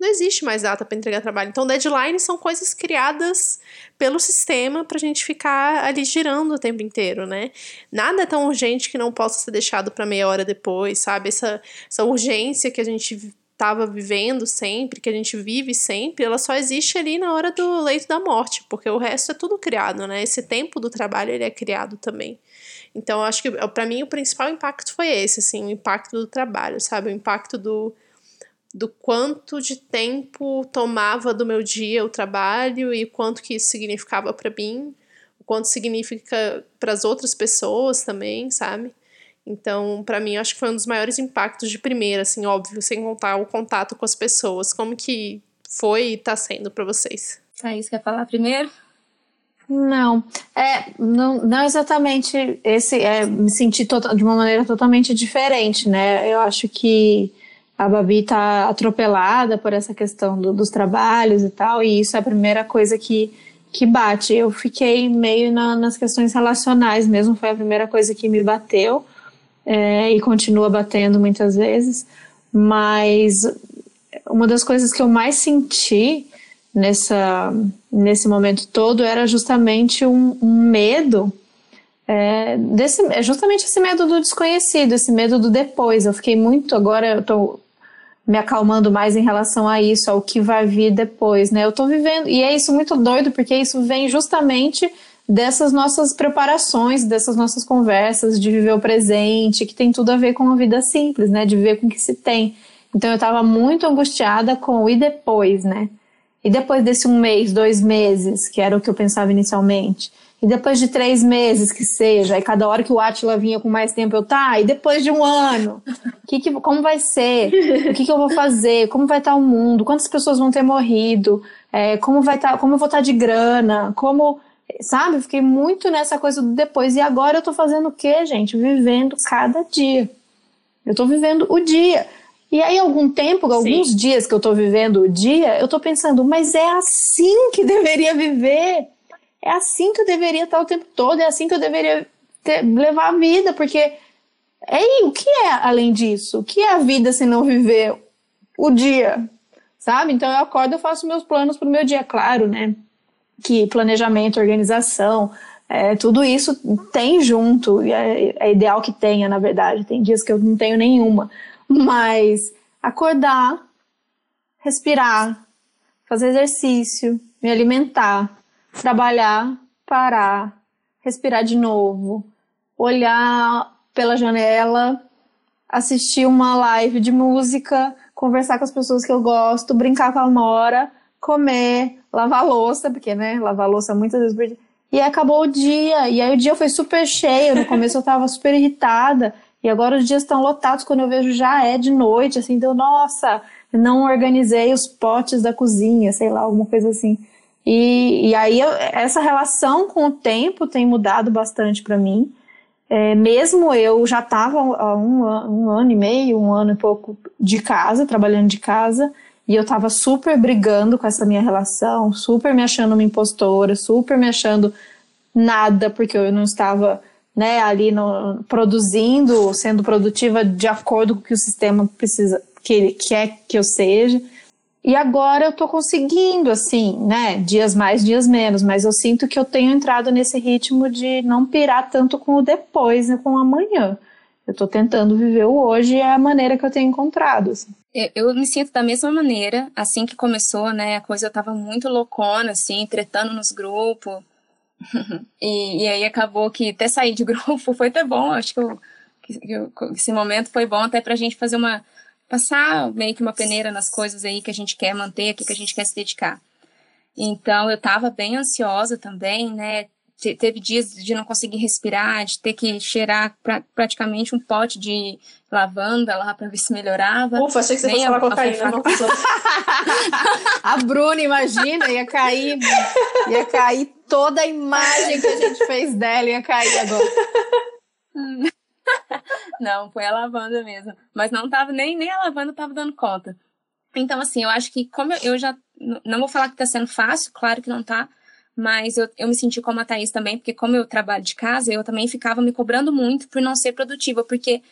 não existe mais data para entregar trabalho. Então, deadlines são coisas criadas pelo sistema para a gente ficar ali girando o tempo inteiro, né? Nada é tão urgente que não possa ser deixado para meia hora depois, sabe? Essa, essa urgência que a gente estava vivendo sempre, que a gente vive sempre, ela só existe ali na hora do leito da morte, porque o resto é tudo criado, né? Esse tempo do trabalho ele é criado também. Então, acho que para mim o principal impacto foi esse, assim, o impacto do trabalho, sabe? O impacto do do quanto de tempo tomava do meu dia o trabalho e quanto que isso significava para mim, o quanto significa para as outras pessoas também, sabe? Então, para mim, acho que foi um dos maiores impactos de primeira, assim, óbvio, sem contar o contato com as pessoas. Como que foi e tá sendo para vocês? Thaís, quer falar primeiro? Não, é, não, não exatamente esse, é, me senti de uma maneira totalmente diferente, né? Eu acho que a Babi está atropelada por essa questão do, dos trabalhos e tal, e isso é a primeira coisa que, que bate. Eu fiquei meio na, nas questões relacionais mesmo, foi a primeira coisa que me bateu, é, e continua batendo muitas vezes, mas uma das coisas que eu mais senti nessa, nesse momento todo era justamente um, um medo é, desse, é justamente esse medo do desconhecido, esse medo do depois. Eu fiquei muito agora, eu tô me acalmando mais em relação a isso, ao que vai vir depois, né? Eu tô vivendo, e é isso muito doido, porque isso vem justamente dessas nossas preparações, dessas nossas conversas, de viver o presente, que tem tudo a ver com uma vida simples, né? De viver com o que se tem. Então eu tava muito angustiada com o e depois, né? E depois desse um mês, dois meses, que era o que eu pensava inicialmente, e depois de três meses que seja, e cada hora que o Atila vinha com mais tempo, eu, tá, e depois de um ano, que que, como vai ser? O que, que eu vou fazer? Como vai estar o mundo? Quantas pessoas vão ter morrido? É, como vai estar, como eu vou estar de grana? Como, sabe? Eu fiquei muito nessa coisa do depois. E agora eu tô fazendo o quê, gente? Vivendo cada dia. Eu tô vivendo o dia. E aí, algum tempo, Sim. alguns dias que eu tô vivendo o dia, eu tô pensando, mas é assim que deveria viver é assim que eu deveria estar o tempo todo, é assim que eu deveria ter, levar a vida, porque é o que é além disso? O que é a vida se não viver o dia? Sabe? Então eu acordo, eu faço meus planos para o meu dia, claro, né? Que planejamento, organização, é, tudo isso tem junto, é, é ideal que tenha, na verdade. Tem dias que eu não tenho nenhuma, mas acordar, respirar, fazer exercício, me alimentar, trabalhar, parar, respirar de novo, olhar pela janela, assistir uma live de música, conversar com as pessoas que eu gosto, brincar com a Mora, comer, lavar louça, porque, né, lavar louça muitas vezes por dia. E acabou o dia, e aí o dia foi super cheio, no começo eu tava super irritada, e agora os dias estão lotados, quando eu vejo já é de noite, assim, deu, nossa, não organizei os potes da cozinha, sei lá, alguma coisa assim. E, e aí eu, essa relação com o tempo tem mudado bastante para mim. É, mesmo eu já estava há um, um, ano e meio, um ano e pouco de casa, trabalhando de casa, e eu estava super brigando com essa minha relação, super me achando uma impostora, super me achando nada, porque eu não estava né, ali no, produzindo, sendo produtiva de acordo com o que o sistema precisa, que ele quer que eu seja. E agora eu tô conseguindo, assim, né? Dias mais, dias menos, mas eu sinto que eu tenho entrado nesse ritmo de não pirar tanto com o depois, né, com o amanhã. Eu tô tentando viver o hoje e é a maneira que eu tenho encontrado. Assim. Eu, eu, me sinto da mesma maneira, assim que começou, né? A coisa eu tava muito loucona, assim, tretando nos grupos. e, e, aí acabou que até sair de grupo foi até bom. Acho que, eu, que, que esse momento foi bom até pra gente fazer uma passar meio que uma peneira nas coisas aí que a gente quer manter, que a gente quer se dedicar. Então eu estava bem ansiosa também, né? Te, teve dias de não conseguir respirar, de ter que cheirar pra, praticamente um pote de lavanda lá para ver se melhorava. Ufa, achei que você Nem fosse falar cocaína. A, a Bruna, imagina, ia cair, ia cair toda a imagem que a gente fez dela, ia cair agora. não, foi a lavanda mesmo. Mas não tava, nem, nem a lavanda tava dando conta. Então, assim, eu acho que como eu, já. Não vou falar que tá sendo fácil, claro que não tá. Mas eu, eu me senti como a Thaís também, porque como eu trabalho de casa, eu também ficava me cobrando muito por não ser produtiva, porque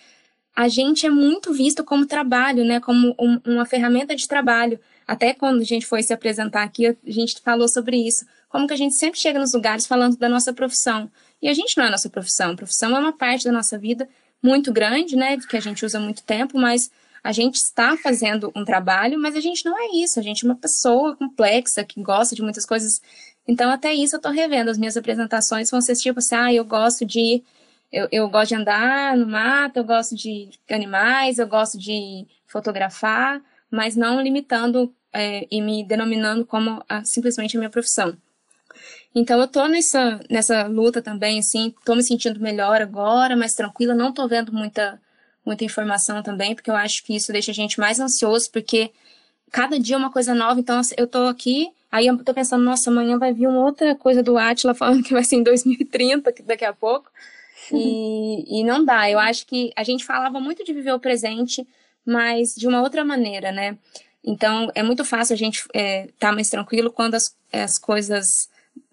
a gente é muito visto como trabalho, né? Como um, uma ferramenta de trabalho. Até quando a gente foi se apresentar aqui, a gente falou sobre isso. Como que a gente sempre chega nos lugares falando da nossa profissão. E a gente não é a nossa profissão. A profissão é uma parte da nossa vida muito grande, né? Que a gente usa muito tempo, mas a gente está fazendo um trabalho, mas a gente não é isso. A gente é uma pessoa complexa que gosta de muitas coisas. Então, até isso eu estou revendo. As minhas apresentações vão ser tipo assim: ah, eu gosto de. Eu, eu gosto de andar no mato, eu gosto de animais, eu gosto de fotografar, mas não limitando é, e me denominando como a, simplesmente a minha profissão. Então eu tô nessa, nessa luta também, assim, tô me sentindo melhor agora, mais tranquila, não tô vendo muita, muita informação também, porque eu acho que isso deixa a gente mais ansioso, porque cada dia é uma coisa nova, então eu tô aqui, aí eu tô pensando, nossa, amanhã vai vir uma outra coisa do Atila falando que vai ser em 2030, daqui a pouco, e, e não dá, eu acho que a gente falava muito de viver o presente, mas de uma outra maneira, né? Então, é muito fácil a gente estar é, tá mais tranquilo quando as, as coisas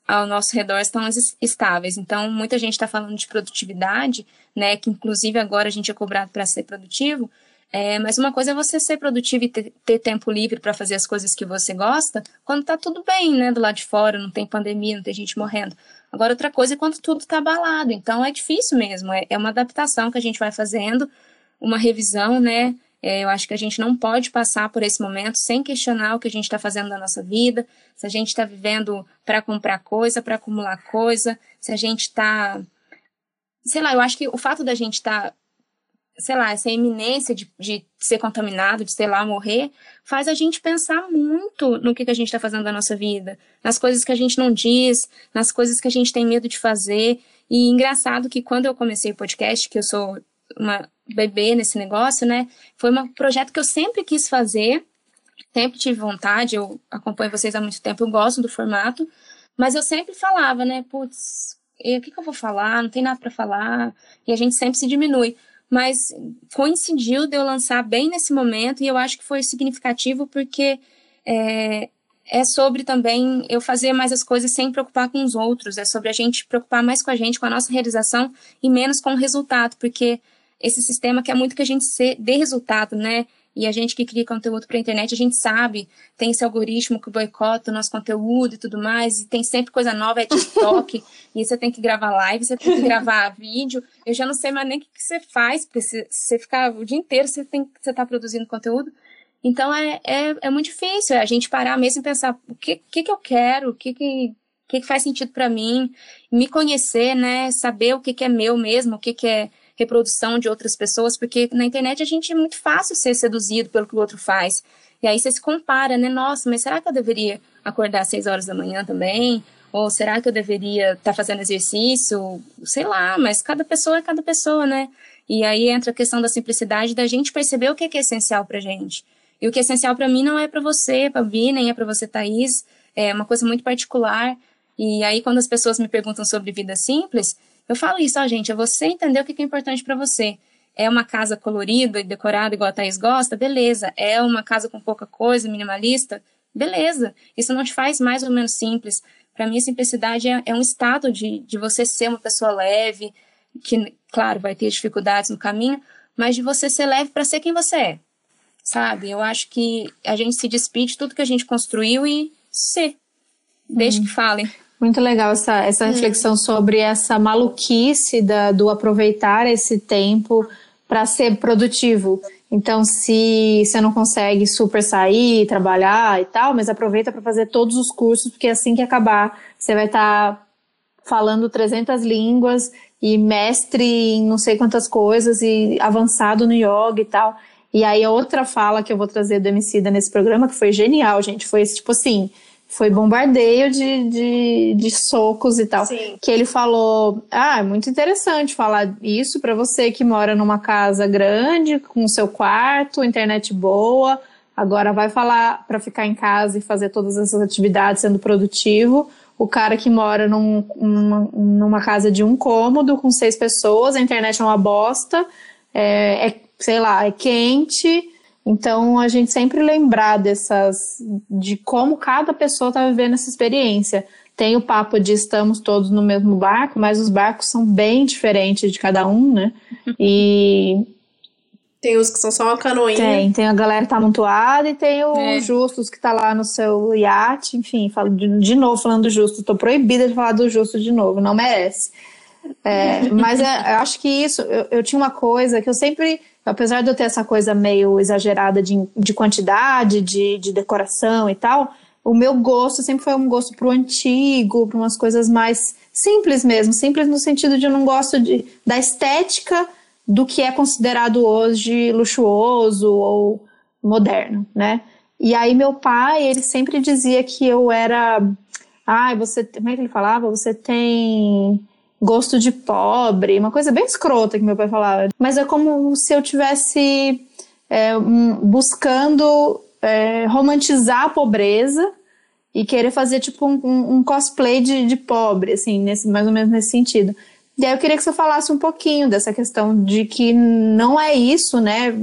ao nosso redor estão estáveis. Então, muita gente está falando de produtividade, né? Que inclusive agora a gente é cobrado para ser produtivo. É, mas uma coisa é você ser produtivo e ter, ter tempo livre para fazer as coisas que você gosta quando está tudo bem, né? Do lado de fora, não tem pandemia, não tem gente morrendo. Agora, outra coisa é quando tudo está abalado. Então, é difícil mesmo. É, é uma adaptação que a gente vai fazendo, uma revisão, né? É, eu acho que a gente não pode passar por esse momento sem questionar o que a gente está fazendo na nossa vida, se a gente está vivendo para comprar coisa, para acumular coisa, se a gente está. Sei lá, eu acho que o fato da gente estar. Tá, sei lá, essa iminência de, de ser contaminado, de, sei lá, morrer, faz a gente pensar muito no que, que a gente está fazendo da nossa vida, nas coisas que a gente não diz, nas coisas que a gente tem medo de fazer. E engraçado que quando eu comecei o podcast, que eu sou uma bebê nesse negócio, né? Foi um projeto que eu sempre quis fazer, sempre tive vontade, eu acompanho vocês há muito tempo, eu gosto do formato, mas eu sempre falava, né? Putz, o que, que eu vou falar? Não tem nada para falar, e a gente sempre se diminui. Mas coincidiu de eu lançar bem nesse momento, e eu acho que foi significativo porque é, é sobre também eu fazer mais as coisas sem preocupar com os outros, é sobre a gente preocupar mais com a gente, com a nossa realização e menos com o resultado, porque esse sistema quer muito que a gente dê resultado, né? E a gente que cria conteúdo para a internet, a gente sabe, tem esse algoritmo que boicota o nosso conteúdo e tudo mais, e tem sempre coisa nova, é TikTok, e você tem que gravar live, você tem que gravar vídeo. Eu já não sei mais nem o que, que você faz, porque se você ficar o dia inteiro, você tem você tá produzindo conteúdo. Então é, é, é muito difícil a gente parar mesmo e pensar o que, que, que eu quero, o que, que, que, que faz sentido para mim, me conhecer, né? Saber o que, que é meu mesmo, o que, que é reprodução de outras pessoas, porque na internet a gente é muito fácil ser seduzido pelo que o outro faz. E aí você se compara, né? Nossa, mas será que eu deveria acordar às seis horas da manhã também? Ou será que eu deveria estar tá fazendo exercício? Sei lá, mas cada pessoa é cada pessoa, né? E aí entra a questão da simplicidade da gente perceber o que é, essencial pra gente. E o que é essencial para mim não é para você, para Bi, nem é para você, Thaís. É uma coisa muito particular. E aí, quando as pessoas me perguntam sobre vida simples, eu falo isso, ó, gente, é você entender o que é importante para você. É uma casa colorida e decorada igual a Thaís gosta? Beleza. É uma casa com pouca coisa, minimalista? Beleza. Isso não te faz mais ou menos simples. Para mim, a simplicidade é, é, um estado de, de você ser uma pessoa leve, que, claro, vai ter dificuldades no caminho, mas de você ser leve para ser quem você é, sabe? Eu acho que a gente se despide de tudo que a gente construiu e ser. Desde uhum. que falem. Muito legal essa, essa reflexão sobre essa maluquice da, do aproveitar esse tempo para ser produtivo. Então, se você não consegue super sair, trabalhar e tal, mas aproveita para fazer todos os cursos, porque assim que acabar, você vai estar tá falando 300 línguas e mestre em não sei quantas coisas e avançado no yoga e tal. E aí, a outra fala que eu vou trazer do Emicida nesse programa, que foi genial, gente, foi tipo assim foi bombardeio de, de, de socos e tal. Sim. Que ele falou: Ah, é muito interessante falar isso para você que mora numa casa grande, com seu quarto, internet boa. Agora vai falar para ficar em casa e fazer todas essas atividades sendo produtivo. O cara que mora num, numa, numa casa de um cômodo com seis pessoas, a internet é uma bosta, é, é sei lá, é quente então, a gente sempre lembrar dessas, de como cada pessoa está vivendo essa experiência. Tem o papo de estamos todos no mesmo barco, mas os barcos são bem diferentes de cada um, né? E. Tem os que são só uma canoinha. Tem, tem a galera que tá amontoada e tem o é. Justus que tá lá no seu iate, enfim, falo de, de novo falando do Justo. Tô proibida de falar do Justo de novo, não merece. É, mas é, eu acho que isso, eu, eu tinha uma coisa que eu sempre apesar de eu ter essa coisa meio exagerada de, de quantidade, de, de decoração e tal, o meu gosto sempre foi um gosto pro antigo, para umas coisas mais simples mesmo, simples no sentido de eu não gosto de, da estética do que é considerado hoje luxuoso ou moderno, né? E aí meu pai, ele sempre dizia que eu era, ai, ah, você, como é que ele falava? Você tem gosto de pobre, uma coisa bem escrota que meu pai falava. Mas é como se eu tivesse é, buscando é, romantizar a pobreza e querer fazer tipo um, um cosplay de, de, pobre, assim, nesse, mais ou menos nesse sentido. E aí eu queria que você falasse um pouquinho dessa questão de que não é isso, né?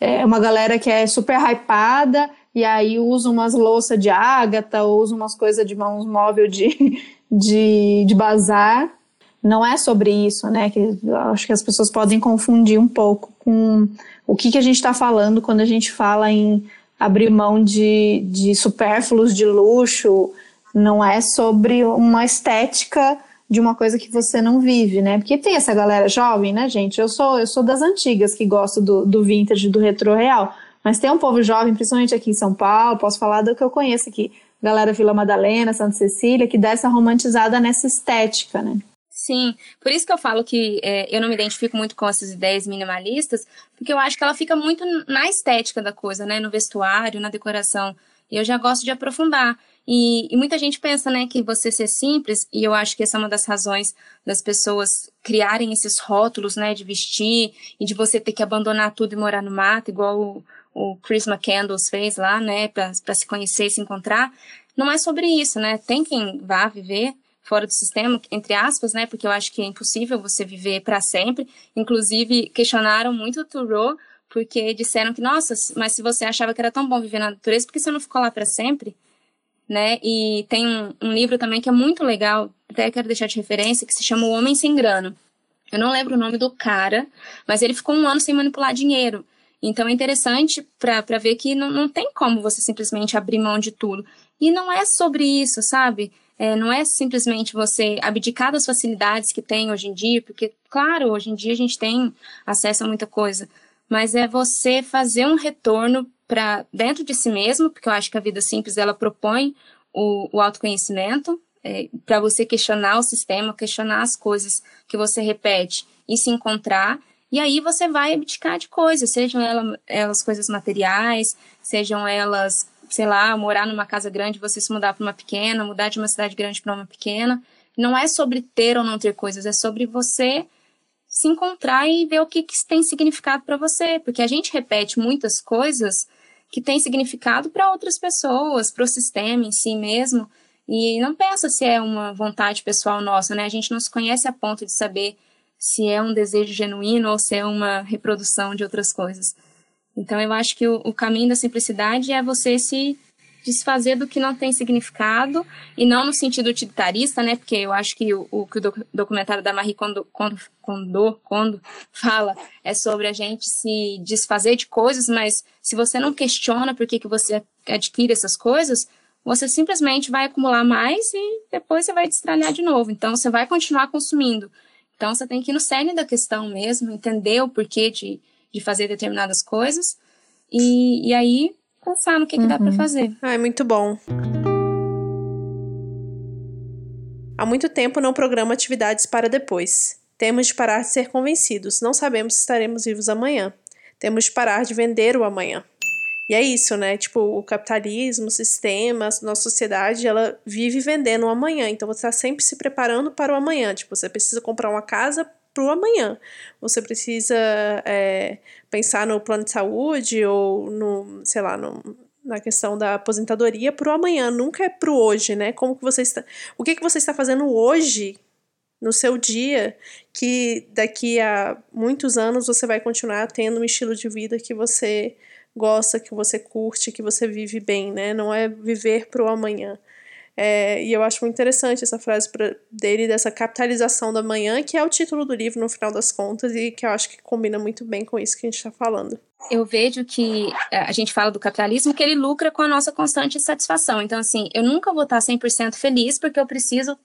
É uma galera que é super hypada e aí usa umas louças de ágata, usa umas coisas de uns móveis de, de, de bazar não é sobre isso, né? Que acho que as pessoas podem confundir um pouco com o que, que a gente está falando quando a gente fala em abrir mão de, de supérfluos de luxo. Não é sobre uma estética de uma coisa que você não vive, né? Porque tem essa galera jovem, né, gente? Eu sou, eu sou das antigas que gosto do, do vintage, do retro real. Mas tem um povo jovem, principalmente aqui em São Paulo, posso falar do que eu conheço aqui, galera Vila Madalena, Santa Cecília, que dá essa romantizada nessa estética, né? Sim, por isso que eu falo que é, eu não me identifico muito com essas ideias minimalistas, porque eu acho que ela fica muito na estética da coisa, né? No vestuário, na decoração. E eu já gosto de aprofundar. E, e, muita gente pensa, né, que você ser simples, e eu acho que essa é uma das razões das pessoas criarem esses rótulos, né, de vestir e de você ter que abandonar tudo e morar no mato, igual o, o Chris McCandles fez lá, né, para se conhecer e se encontrar. Não é sobre isso, né? Tem quem vá viver fora do sistema, entre aspas, né? Porque eu acho que é impossível você viver para sempre. Inclusive, questionaram muito o Thoreau, porque disseram que, nossa, mas se você achava que era tão bom viver na natureza, por que você não ficou lá para sempre? Né? E tem um, um, livro também que é muito legal, até quero deixar de referência, que se chama O Homem Sem Grana. Eu não lembro o nome do cara, mas ele ficou um ano sem manipular dinheiro. Então é interessante para ver que não, não tem como você simplesmente abrir mão de tudo. E não é sobre isso, sabe? É, não é simplesmente você abdicar das facilidades que tem hoje em dia, porque, claro, hoje em dia a gente tem acesso a muita coisa, mas é você fazer um retorno para dentro de si mesmo, porque eu acho que a vida simples ela propõe o, o autoconhecimento, é, para você questionar o sistema, questionar as coisas que você repete e se encontrar. E aí você vai abdicar de coisas, sejam elas, elas coisas materiais, sejam elas sei lá, morar numa casa grande, você se mudar para uma pequena, mudar de uma cidade grande para uma pequena. Não é sobre ter ou não ter coisas, é sobre você se encontrar e ver o que, que tem significado para você, porque a gente repete muitas coisas que têm significado para outras pessoas, para o sistema em si mesmo, e não pensa se é uma vontade pessoal nossa, né? A gente não se conhece a ponto de saber se é um desejo genuíno ou se é uma reprodução de outras coisas. Então eu acho que o, o caminho da simplicidade é você se desfazer do que não tem significado, e não no sentido utilitarista, né? Porque eu acho que o, o que o documentário da Marie Kondo, Kondo, Kondo, Kondo fala é sobre a gente se desfazer de coisas, mas se você não questiona por que, que você adquire essas coisas, você simplesmente vai acumular mais e depois você vai destralhar de novo. Então, você vai continuar consumindo. Então, você tem que ir no cerne da questão mesmo, entender o porquê de, de fazer determinadas coisas e, e aí pensar no que, uhum. que dá para uhum. fazer. Ah, é muito bom. Há muito tempo não programa atividades para depois. Temos de parar de ser convencidos. Não sabemos se estaremos vivos amanhã. Temos de parar de vender o amanhã. E é isso, né? Tipo, o capitalismo, o sistema, a nossa sociedade, ela vive vendendo o amanhã. Então você está sempre se preparando para o amanhã. Tipo, você precisa comprar uma casa para o amanhã. Você precisa é, pensar no plano de saúde ou no, sei lá, no, na questão da aposentadoria para o amanhã, nunca é para o hoje, né? Como que você está, o que que você está fazendo hoje no seu dia que daqui a muitos anos você vai continuar tendo um estilo de vida que você gosta, que você curte, que você vive bem, né? Não é viver para o amanhã. É, e eu acho muito interessante essa frase pra, dele, dessa capitalização da manhã, que é o título do livro, no final das contas, e que eu acho que combina muito bem com isso que a gente está falando. Eu vejo que é, a gente fala do capitalismo, que ele lucra com a nossa constante satisfação. Então, assim, eu nunca vou estar 100% feliz porque eu preciso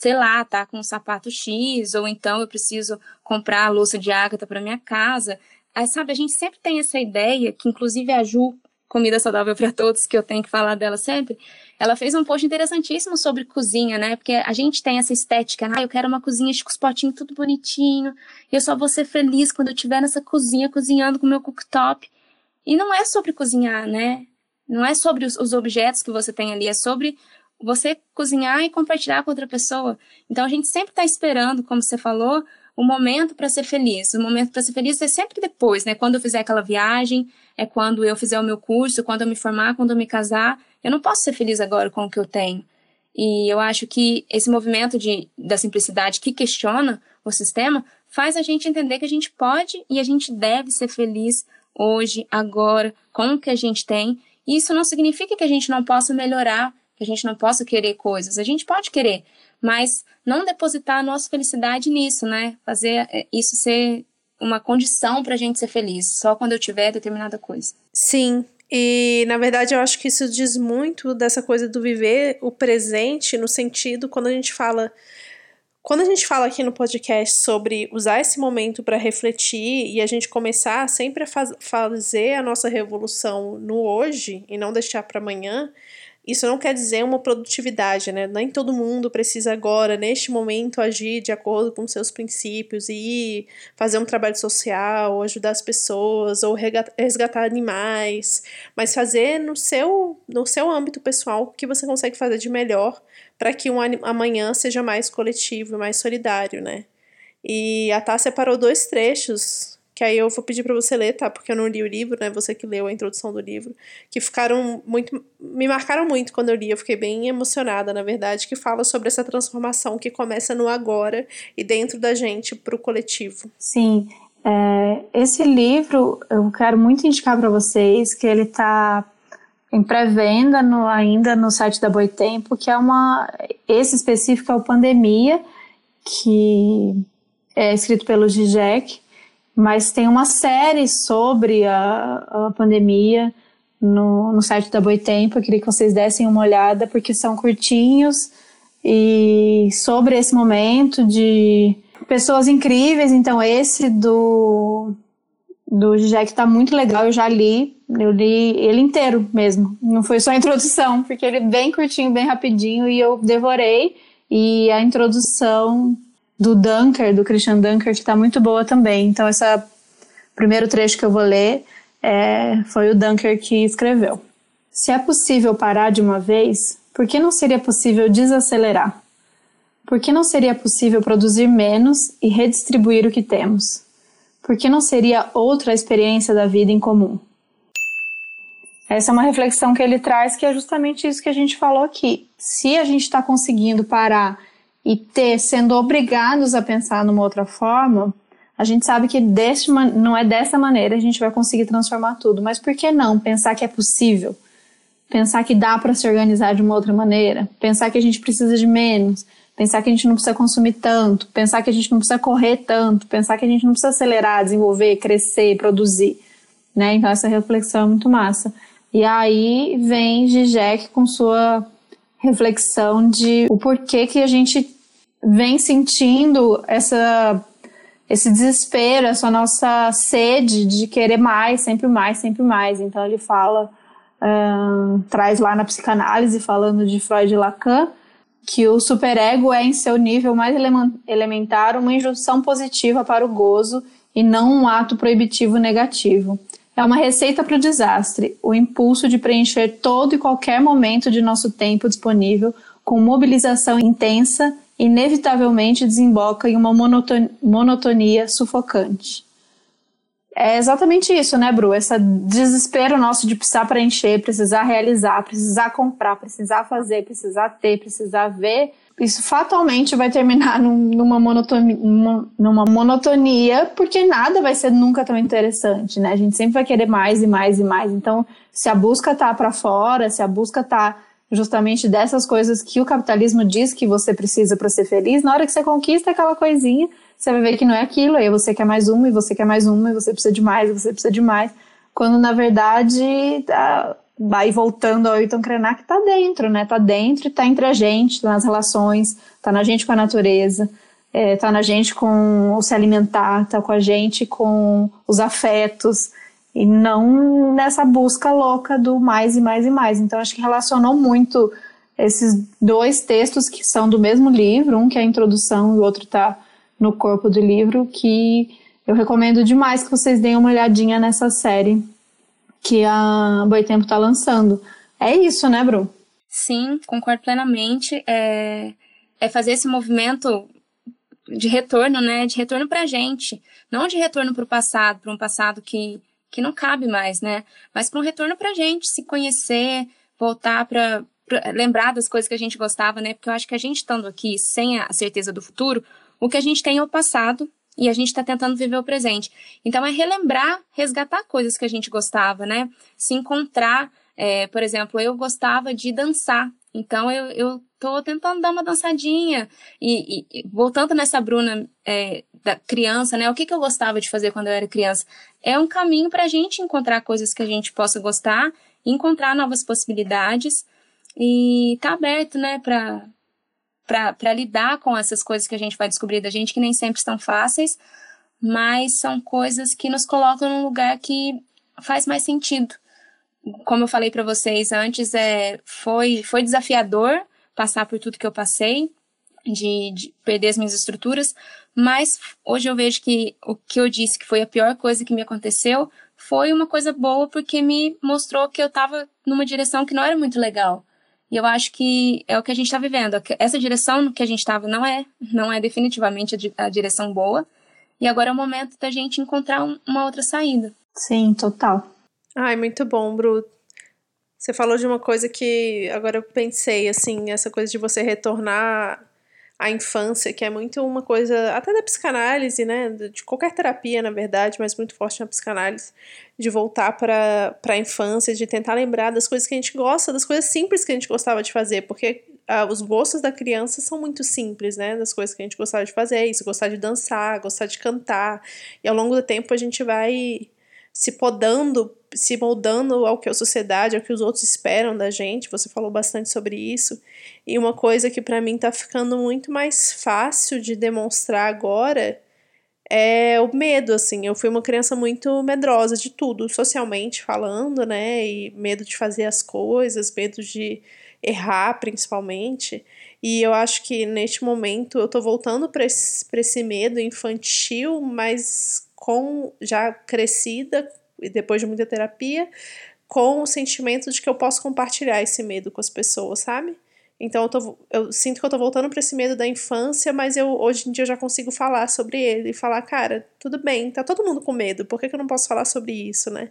sei lá, tá com um sapato X, ou então eu preciso comprar a louça de ágata para minha casa. Aí, sabe, a gente sempre tem essa ideia, que inclusive a Ju, Comida Saudável para Todos, que eu tenho que falar dela sempre, ela fez um post interessantíssimo sobre cozinha, né? Porque a gente tem essa estética, ah, eu quero uma cozinha com os potinhos tudo bonitinho, e eu só vou ser feliz quando eu estiver nessa cozinha cozinhando com meu cooktop. E não é sobre cozinhar, né? Não é sobre os, os objetos que você tem ali, é sobre você cozinhar e compartilhar com outra pessoa. Então a gente sempre está esperando, como você falou, o momento para ser feliz. O momento para ser feliz é sempre depois, né? Quando eu fizer aquela viagem, é quando eu fizer o meu curso, quando eu me formar, quando eu me casar. Eu não posso ser feliz agora com o que eu tenho. E eu acho que esse movimento de, da simplicidade que questiona o sistema faz a gente entender que a gente pode e a gente deve ser feliz hoje, agora, com o que a gente tem. E isso não significa que a gente não possa melhorar, que a gente não possa querer coisas. A gente pode querer, mas não depositar a nossa felicidade nisso, né? Fazer é, isso ser uma condição para a gente ser feliz, só quando eu tiver determinada coisa. Sim, e na verdade eu acho que isso diz muito dessa coisa do viver o presente no sentido quando a gente fala quando a gente fala aqui no podcast sobre usar esse momento para refletir e a gente começar sempre a faz, fazer a nossa revolução no hoje e não deixar para amanhã, isso não quer dizer uma produtividade, né? Nem todo mundo precisa agora, neste momento, agir de acordo com seus princípios e fazer um trabalho social, ajudar as pessoas, ou resgatar animais, mas fazer no seu, no seu âmbito pessoal o que você consegue fazer de melhor para que um amanhã seja mais coletivo, mais solidário, né? E a Tá separou dois trechos que aí eu vou pedir para você ler, tá? Porque eu não li o livro, né? Você que leu a introdução do livro, que ficaram muito me marcaram muito quando eu li, eu fiquei bem emocionada, na verdade, que fala sobre essa transformação que começa no agora e dentro da gente para o coletivo. Sim, é, esse livro eu quero muito indicar para vocês que ele está em pré-venda ainda no site da Boitempo, que é uma esse específico é o Pandemia, que é escrito pelo Zizek mas tem uma série sobre a, a pandemia no, no site da Boitempo. Eu queria que vocês dessem uma olhada, porque são curtinhos e sobre esse momento de pessoas incríveis. Então, esse do, do Jack tá muito legal, eu já li. Eu li ele inteiro mesmo, não foi só a introdução, porque ele é bem curtinho, bem rapidinho e eu devorei. E a introdução do Dunker, do Christian Dunker, que está muito boa também. Então, esse primeiro trecho que eu vou ler é, foi o Dunker que escreveu. Se é possível parar de uma vez, por que não seria possível desacelerar? Por que não seria possível produzir menos e redistribuir o que temos? Por que não seria outra experiência da vida em comum? Essa é uma reflexão que ele traz que é justamente isso que a gente falou aqui. Se a gente está conseguindo parar e ter sendo obrigados a pensar numa outra forma, a gente sabe que deste, não é dessa maneira a gente vai conseguir transformar tudo. Mas por que não pensar que é possível? pensar que dá para se organizar de uma outra maneira, pensar que a gente precisa de menos, pensar que a gente não precisa consumir tanto, pensar que a gente não precisa correr tanto, pensar que a gente não precisa acelerar, desenvolver, crescer, produzir, né? Então essa reflexão é muito massa. E aí vem Zizek com sua reflexão de o porquê que a gente vem sentindo essa esse desespero, essa nossa sede de querer mais, sempre mais, sempre mais. Então ele fala, uh, traz lá na psicanálise, falando de Freud e Lacan, que o superego é, em seu nível mais elementar, uma injunção positiva para o gozo e não um ato proibitivo negativo. É uma receita para o desastre, o impulso de preencher todo e qualquer momento de nosso tempo disponível com mobilização intensa, inevitavelmente desemboca em uma monotonia sufocante. É exatamente isso, né, Bru? Esse desespero nosso de precisar preencher, precisar realizar, precisar comprar, precisar fazer, precisar ter, precisar ver. Isso fatalmente vai terminar numa monotonia, numa monotonia, porque nada vai ser nunca tão interessante, né? A gente sempre vai querer mais e mais e mais. Então, se a busca tá para fora, se a busca tá justamente dessas coisas que o capitalismo diz que você precisa para ser feliz, na hora que você conquista aquela coisinha, você vai ver que não é aquilo, aí você quer mais uma, e você quer mais uma, e você precisa de mais, e você precisa de mais. Quando na verdade tá, vai voltando ao Ayrton Krenak, tá dentro, né? Tá dentro e tá entre a gente, tá nas relações, tá na gente com a natureza, é, tá na gente com o se alimentar, tá com a gente com os afetos, e não nessa busca louca do mais e mais e mais. Então acho que relacionou muito esses dois textos que são do mesmo livro, um que é a introdução e o outro tá no corpo do livro, que eu recomendo demais que vocês deem uma olhadinha nessa série que a Boitempo está lançando. É isso, né, Bru? Sim, concordo plenamente. É, é fazer esse movimento de retorno, né? De retorno para a gente. Não de retorno para o passado, para um passado que, que não cabe mais, né? Mas para um retorno para a gente, se conhecer, voltar para lembrar das coisas que a gente gostava, né? Porque eu acho que a gente estando aqui sem a certeza do futuro, o que a gente tem é o passado e a gente está tentando viver o presente. Então é relembrar, resgatar coisas que a gente gostava, né? Se encontrar. É, por exemplo, eu gostava de dançar. Então eu, eu tô tentando dar uma dançadinha. E, e voltando nessa Bruna é, da criança, né? O que, que eu gostava de fazer quando eu era criança? É um caminho para a gente encontrar coisas que a gente possa gostar, encontrar novas possibilidades e tá aberto, né, para para lidar com essas coisas que a gente vai descobrir da gente, que nem sempre estão fáceis, mas são coisas que nos colocam num lugar que faz mais sentido. Como eu falei para vocês antes, é, foi, foi desafiador passar por tudo que eu passei, de, de, perder as minhas estruturas, mas hoje eu vejo que o que eu disse que foi a pior coisa que me aconteceu foi uma coisa boa porque me mostrou que eu estava numa direção que não era muito legal. E eu acho que é o que a gente está vivendo. Essa direção que a gente estava não é, não é definitivamente a direção boa. E agora é o momento da gente encontrar uma outra saída. Sim, total. Ai, muito bom, Bru. Você falou de uma coisa que agora eu pensei, assim, essa coisa de você retornar a infância, que é muito uma coisa, até da psicanálise, né? De qualquer terapia, na verdade, mas muito forte na psicanálise, de voltar para a infância, de tentar lembrar das coisas que a gente gosta, das coisas simples que a gente gostava de fazer, porque ah, os gostos da criança são muito simples, né? Das coisas que a gente gostava de fazer, isso, gostar de dançar, gostar de cantar, e ao longo do tempo a gente vai se podando, se moldando ao que a sociedade, ao que os outros esperam da gente. Você falou bastante sobre isso. E uma coisa que para mim tá ficando muito mais fácil de demonstrar agora é o medo, assim. Eu fui uma criança muito medrosa de tudo, socialmente falando, né? E medo de fazer as coisas, medo de errar, principalmente. E eu acho que neste momento eu tô voltando para esse, esse medo infantil, mas com já crescida e depois de muita terapia, com o sentimento de que eu posso compartilhar esse medo com as pessoas, sabe? Então eu, tô, eu sinto que eu tô voltando para esse medo da infância, mas eu hoje em dia eu já consigo falar sobre ele e falar, cara, tudo bem, tá todo mundo com medo, por que, que eu não posso falar sobre isso, né?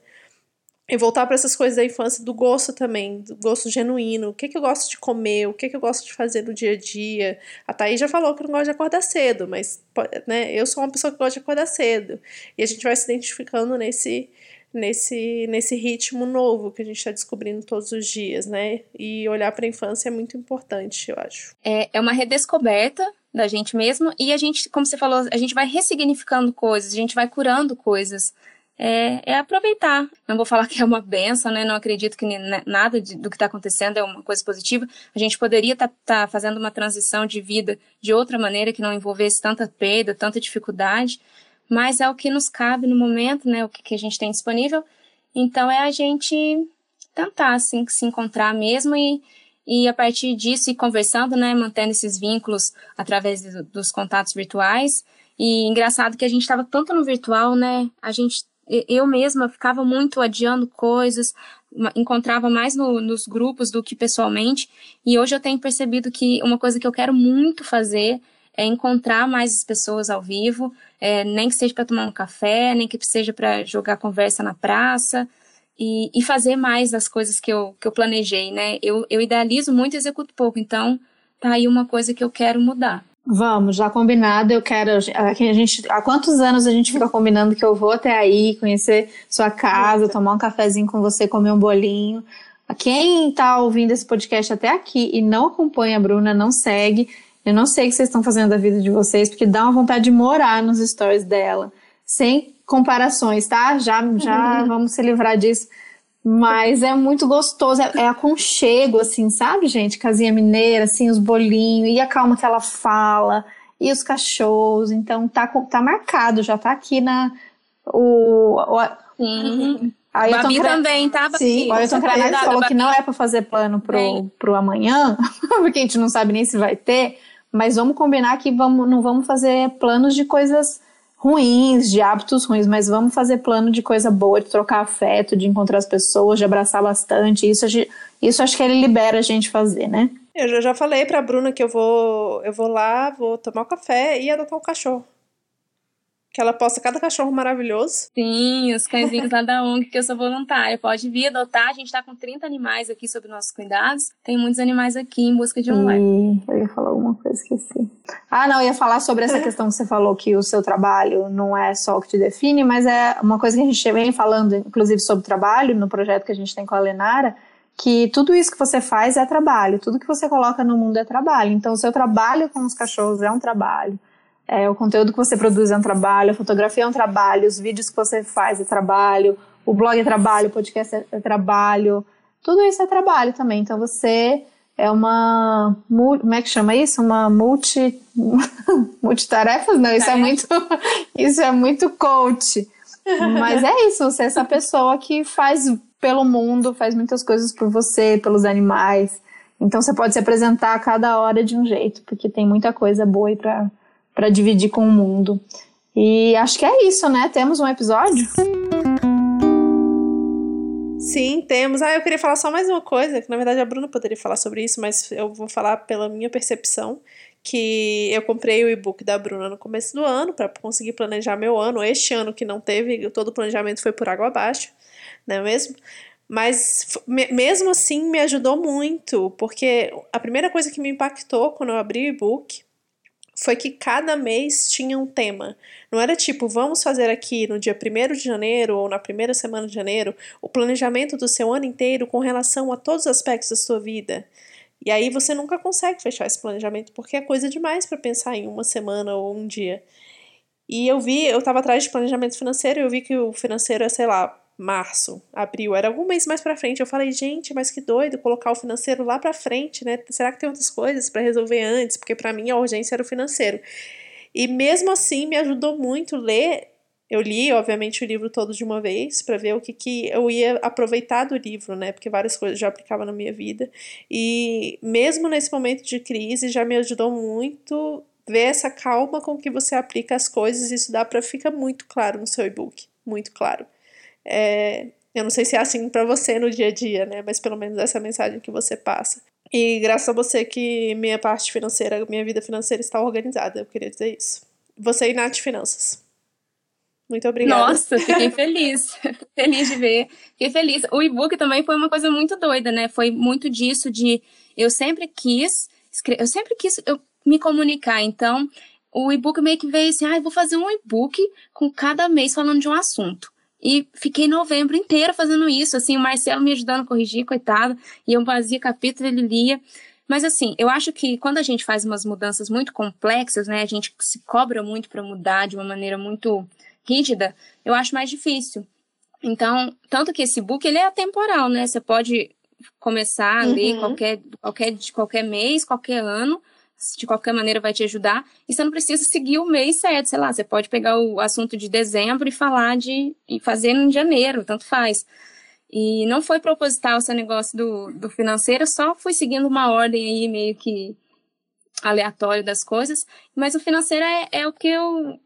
E voltar para essas coisas da infância, do gosto também, do gosto genuíno. O que, que eu gosto de comer, o que, que eu gosto de fazer no dia a dia. A Thaís já falou que não gosta de acordar cedo, mas né, eu sou uma pessoa que gosta de acordar cedo. E a gente vai se identificando nesse, nesse, nesse ritmo novo que a gente está descobrindo todos os dias, né? E olhar para a infância é muito importante, eu acho. É, é uma redescoberta da gente mesmo e a gente, como você falou, a gente vai ressignificando coisas, a gente vai curando coisas. É, é aproveitar. Não vou falar que é uma benção, né? Não acredito que nada de, do que está acontecendo é uma coisa positiva. A gente poderia estar tá, tá fazendo uma transição de vida de outra maneira que não envolvesse tanta perda, tanta dificuldade mas é o que nos cabe no momento, né? O que, que a gente tem disponível. Então é a gente tentar assim, se encontrar mesmo e, e a partir disso ir conversando, né? Mantendo esses vínculos através do, dos contatos virtuais. E engraçado que a gente estava tanto no virtual, né? A gente, eu mesma ficava muito adiando coisas, encontrava mais no, nos grupos do que pessoalmente. E hoje eu tenho percebido que uma coisa que eu quero muito fazer é encontrar mais as pessoas ao vivo, é, nem que seja para tomar um café, nem que seja para jogar conversa na praça. E, e, fazer mais as coisas que eu, que eu planejei, né? Eu, eu idealizo muito e executo pouco, então tá aí uma coisa que eu quero mudar. Vamos, já combinado. Eu quero. A gente, há quantos anos a gente fica combinando que eu vou até aí, conhecer sua casa, tomar um cafezinho com você, comer um bolinho. Quem está ouvindo esse podcast até aqui e não acompanha a Bruna, não segue. Eu não sei o que vocês estão fazendo da vida de vocês, porque dá uma vontade de morar nos stories dela. Sem comparações, tá? Já, já uhum. vamos se livrar disso. Mas é muito gostoso, é, é aconchego, assim, sabe, gente? Casinha mineira, assim, os bolinhos, e a calma que ela fala, e os cachorros. Então, tá, tá marcado, já tá aqui na. O, o, uhum. Aí Babi também, tá? Babi? Sim, o Ailton Cranelli falou que não é para fazer plano pro, pro amanhã, porque a gente não sabe nem se vai ter. Mas vamos combinar que vamos, não vamos fazer planos de coisas ruins, de hábitos ruins, mas vamos fazer plano de coisa boa, de trocar afeto, de encontrar as pessoas, de abraçar bastante. Isso, isso acho que ele libera a gente fazer, né? Eu já falei pra Bruna que eu vou, eu vou lá, vou tomar um café e adotar um cachorro que ela posta cada cachorro maravilhoso. Sim, os cãezinhos lá da ONG, que eu sou voluntária. Pode vir adotar, a gente tá com 30 animais aqui sob nossos cuidados. Tem muitos animais aqui em busca de um lar. Eu ia falar alguma coisa, esqueci. Ah, não, eu ia falar sobre essa questão que você falou, que o seu trabalho não é só o que te define, mas é uma coisa que a gente vem falando, inclusive, sobre trabalho, no projeto que a gente tem com a Lenara, que tudo isso que você faz é trabalho, tudo que você coloca no mundo é trabalho. Então, o seu trabalho com os cachorros é um trabalho é, o conteúdo que você produz é um trabalho, a fotografia é um trabalho, os vídeos que você faz é trabalho, o blog é trabalho, o podcast é, é trabalho, tudo isso é trabalho também. Então você é uma. Como é que chama isso? Uma multi. multitarefas? Não, isso é muito. isso é muito coach. Mas é isso, você é essa pessoa que faz pelo mundo, faz muitas coisas por você, pelos animais. Então você pode se apresentar a cada hora de um jeito, porque tem muita coisa boa aí pra, para dividir com o mundo. E acho que é isso, né? Temos um episódio? Sim, temos. Ah, eu queria falar só mais uma coisa, que na verdade a Bruna poderia falar sobre isso, mas eu vou falar pela minha percepção, que eu comprei o e-book da Bruna no começo do ano para conseguir planejar meu ano. Este ano que não teve, todo o planejamento foi por água abaixo, não é mesmo? Mas mesmo assim me ajudou muito, porque a primeira coisa que me impactou quando eu abri o e-book foi que cada mês tinha um tema. Não era tipo, vamos fazer aqui no dia 1 de janeiro ou na primeira semana de janeiro o planejamento do seu ano inteiro com relação a todos os aspectos da sua vida. E aí você nunca consegue fechar esse planejamento porque é coisa demais para pensar em uma semana ou um dia. E eu vi, eu estava atrás de planejamento financeiro e eu vi que o financeiro é, sei lá, março, abril, era algum mês mais para frente. Eu falei, gente, mas que doido colocar o financeiro lá para frente, né? Será que tem outras coisas para resolver antes? Porque para mim a urgência era o financeiro. E mesmo assim me ajudou muito ler. Eu li, obviamente, o livro todo de uma vez para ver o que, que eu ia aproveitar do livro, né? Porque várias coisas já aplicava na minha vida. E mesmo nesse momento de crise já me ajudou muito ver essa calma com que você aplica as coisas. Isso dá para ficar muito claro no seu e-book, muito claro. É, eu não sei se é assim para você no dia a dia, né? Mas pelo menos essa é a mensagem que você passa. E graças a você que minha parte financeira, minha vida financeira está organizada, eu queria dizer isso. Você e Nath Finanças. Muito obrigada. Nossa, fiquei feliz. feliz de ver. Fiquei feliz. O e-book também foi uma coisa muito doida, né? Foi muito disso de eu sempre quis, eu sempre quis eu me comunicar. Então, o e-book meio que veio assim, ah, eu vou fazer um e-book com cada mês falando de um assunto. E fiquei novembro inteiro fazendo isso, assim, o Marcelo me ajudando a corrigir, coitado, e eu fazia capítulo, ele lia. Mas assim, eu acho que quando a gente faz umas mudanças muito complexas, né, a gente se cobra muito para mudar de uma maneira muito rígida, eu acho mais difícil. Então, tanto que esse book ele é atemporal, né? Você pode começar a uhum. ler qualquer, qualquer, de qualquer mês, qualquer ano, de qualquer maneira vai te ajudar. E você não precisa seguir o mês certo, sei lá, você pode pegar o assunto de dezembro e falar de. e fazer em janeiro, tanto faz. E não foi proposital esse negócio do, do financeiro, só fui seguindo uma ordem aí meio que aleatória das coisas. Mas o financeiro é, é o que eu.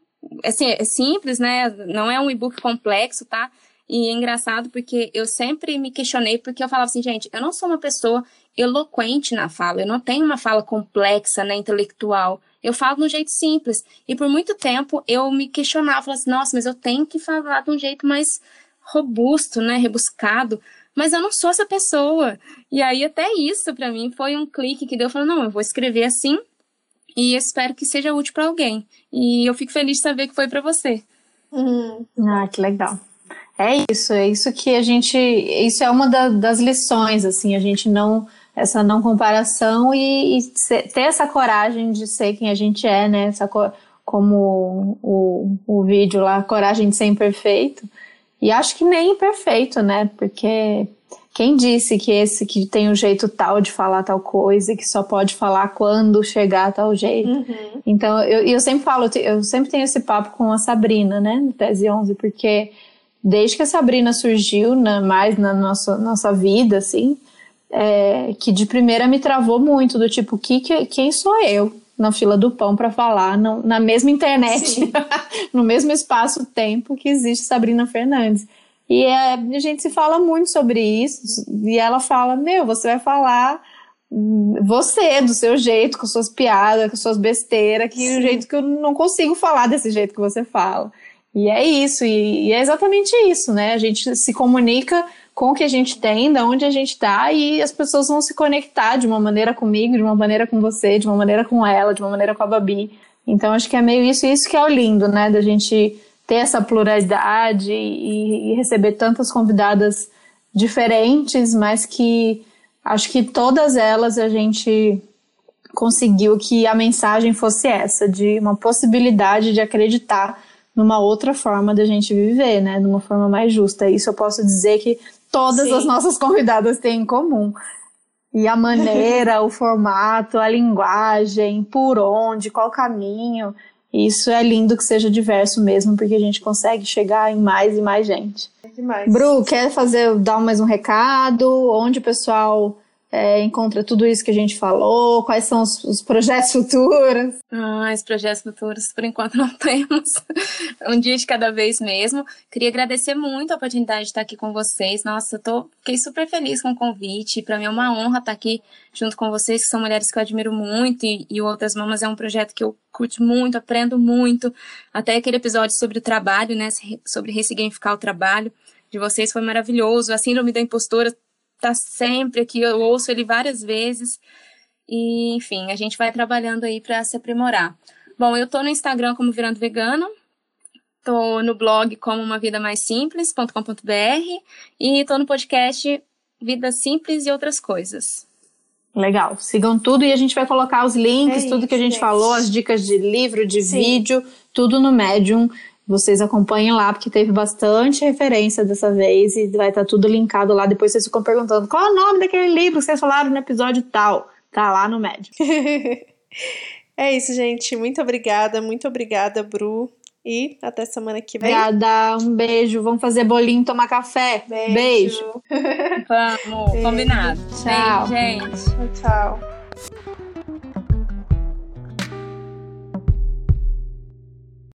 Assim, é simples, né? Não é um e-book complexo, tá? E é engraçado porque eu sempre me questionei, porque eu falava assim, gente, eu não sou uma pessoa eloquente na fala, eu não tenho uma fala complexa, né, intelectual. Eu falo de um jeito simples. E por muito tempo eu me questionava, falava assim, nossa, mas eu tenho que falar de um jeito mais robusto, né, rebuscado. Mas eu não sou essa pessoa. E aí até isso para mim foi um clique que deu, eu falei, não, eu vou escrever assim e espero que seja útil para alguém. E eu fico feliz de saber que foi para você. Uhum. Ah, que legal. É isso, é isso que a gente. Isso é uma da, das lições, assim, a gente não. Essa não comparação e, e ter essa coragem de ser quem a gente é, né? Essa, como o, o vídeo lá, coragem de ser imperfeito. E acho que nem imperfeito, né? Porque quem disse que esse que tem um jeito tal de falar tal coisa e que só pode falar quando chegar a tal jeito? Uhum. Então, eu, eu sempre falo, eu sempre tenho esse papo com a Sabrina, né? No Tese 11, porque desde que a Sabrina surgiu na, mais na nossa, nossa vida, assim, é, que de primeira me travou muito, do tipo, que, que quem sou eu na fila do pão para falar na mesma internet, no mesmo espaço-tempo que existe Sabrina Fernandes. E é, a gente se fala muito sobre isso, e ela fala, meu, você vai falar você, do seu jeito, com suas piadas, com suas besteiras, que Sim. o jeito que eu não consigo falar desse jeito que você fala. E é isso, e, e, é exatamente isso, né? A gente se comunica com o que a gente tem, da onde a gente está, e as pessoas vão se conectar de uma maneira comigo, de uma maneira com você, de uma maneira com ela, de uma maneira com a Babi. Então acho que é meio isso, isso que é o lindo, né? Da gente ter essa pluralidade e, e receber tantas convidadas diferentes, mas que acho que todas elas a gente conseguiu que a mensagem fosse essa, de uma possibilidade de acreditar numa outra forma da gente viver, né? Numa forma mais justa. Isso eu posso dizer que todas Sim. as nossas convidadas têm em comum. E a maneira, o formato, a linguagem, por onde, qual caminho. Isso é lindo que seja diverso mesmo, porque a gente consegue chegar em mais e mais gente. É demais. Bru, quer fazer, dar mais um recado? Onde o pessoal é, encontra tudo isso que a gente falou? Quais são os, os projetos futuros? Ah, os projetos futuros, por enquanto, não temos. um dia de cada vez mesmo. Queria agradecer muito a oportunidade de estar aqui com vocês. Nossa, eu tô, fiquei super feliz com o convite. Para mim é uma honra estar aqui junto com vocês, que são mulheres que eu admiro muito. E, e Outras Mamas é um projeto que eu curto muito, aprendo muito. Até aquele episódio sobre o trabalho, né? Sobre ressignificar o trabalho de vocês foi maravilhoso. A síndrome da impostora tá sempre aqui, eu ouço ele várias vezes. E, enfim, a gente vai trabalhando aí para se aprimorar. Bom, eu tô no Instagram como Virando Vegano, tô no blog como uma vida mais simples.com.br e tô no podcast Vida Simples e outras coisas. Legal. Sigam tudo e a gente vai colocar os links, é tudo isso, que a gente, gente, falou, as dicas de livro, de Sim. vídeo, tudo no Medium. Vocês acompanhem lá, porque teve bastante referência dessa vez e vai estar tá tudo linkado lá. Depois vocês ficam perguntando qual é o nome daquele livro que vocês falaram no episódio tal. Tá lá no médio. é isso, gente. Muito obrigada, muito obrigada, Bru. E até semana que vem. Obrigada, um beijo. Vamos fazer bolinho, tomar café. Beijo. beijo. Vamos, Beijo. combinado. Tchau. Beijo, gente. Tchau.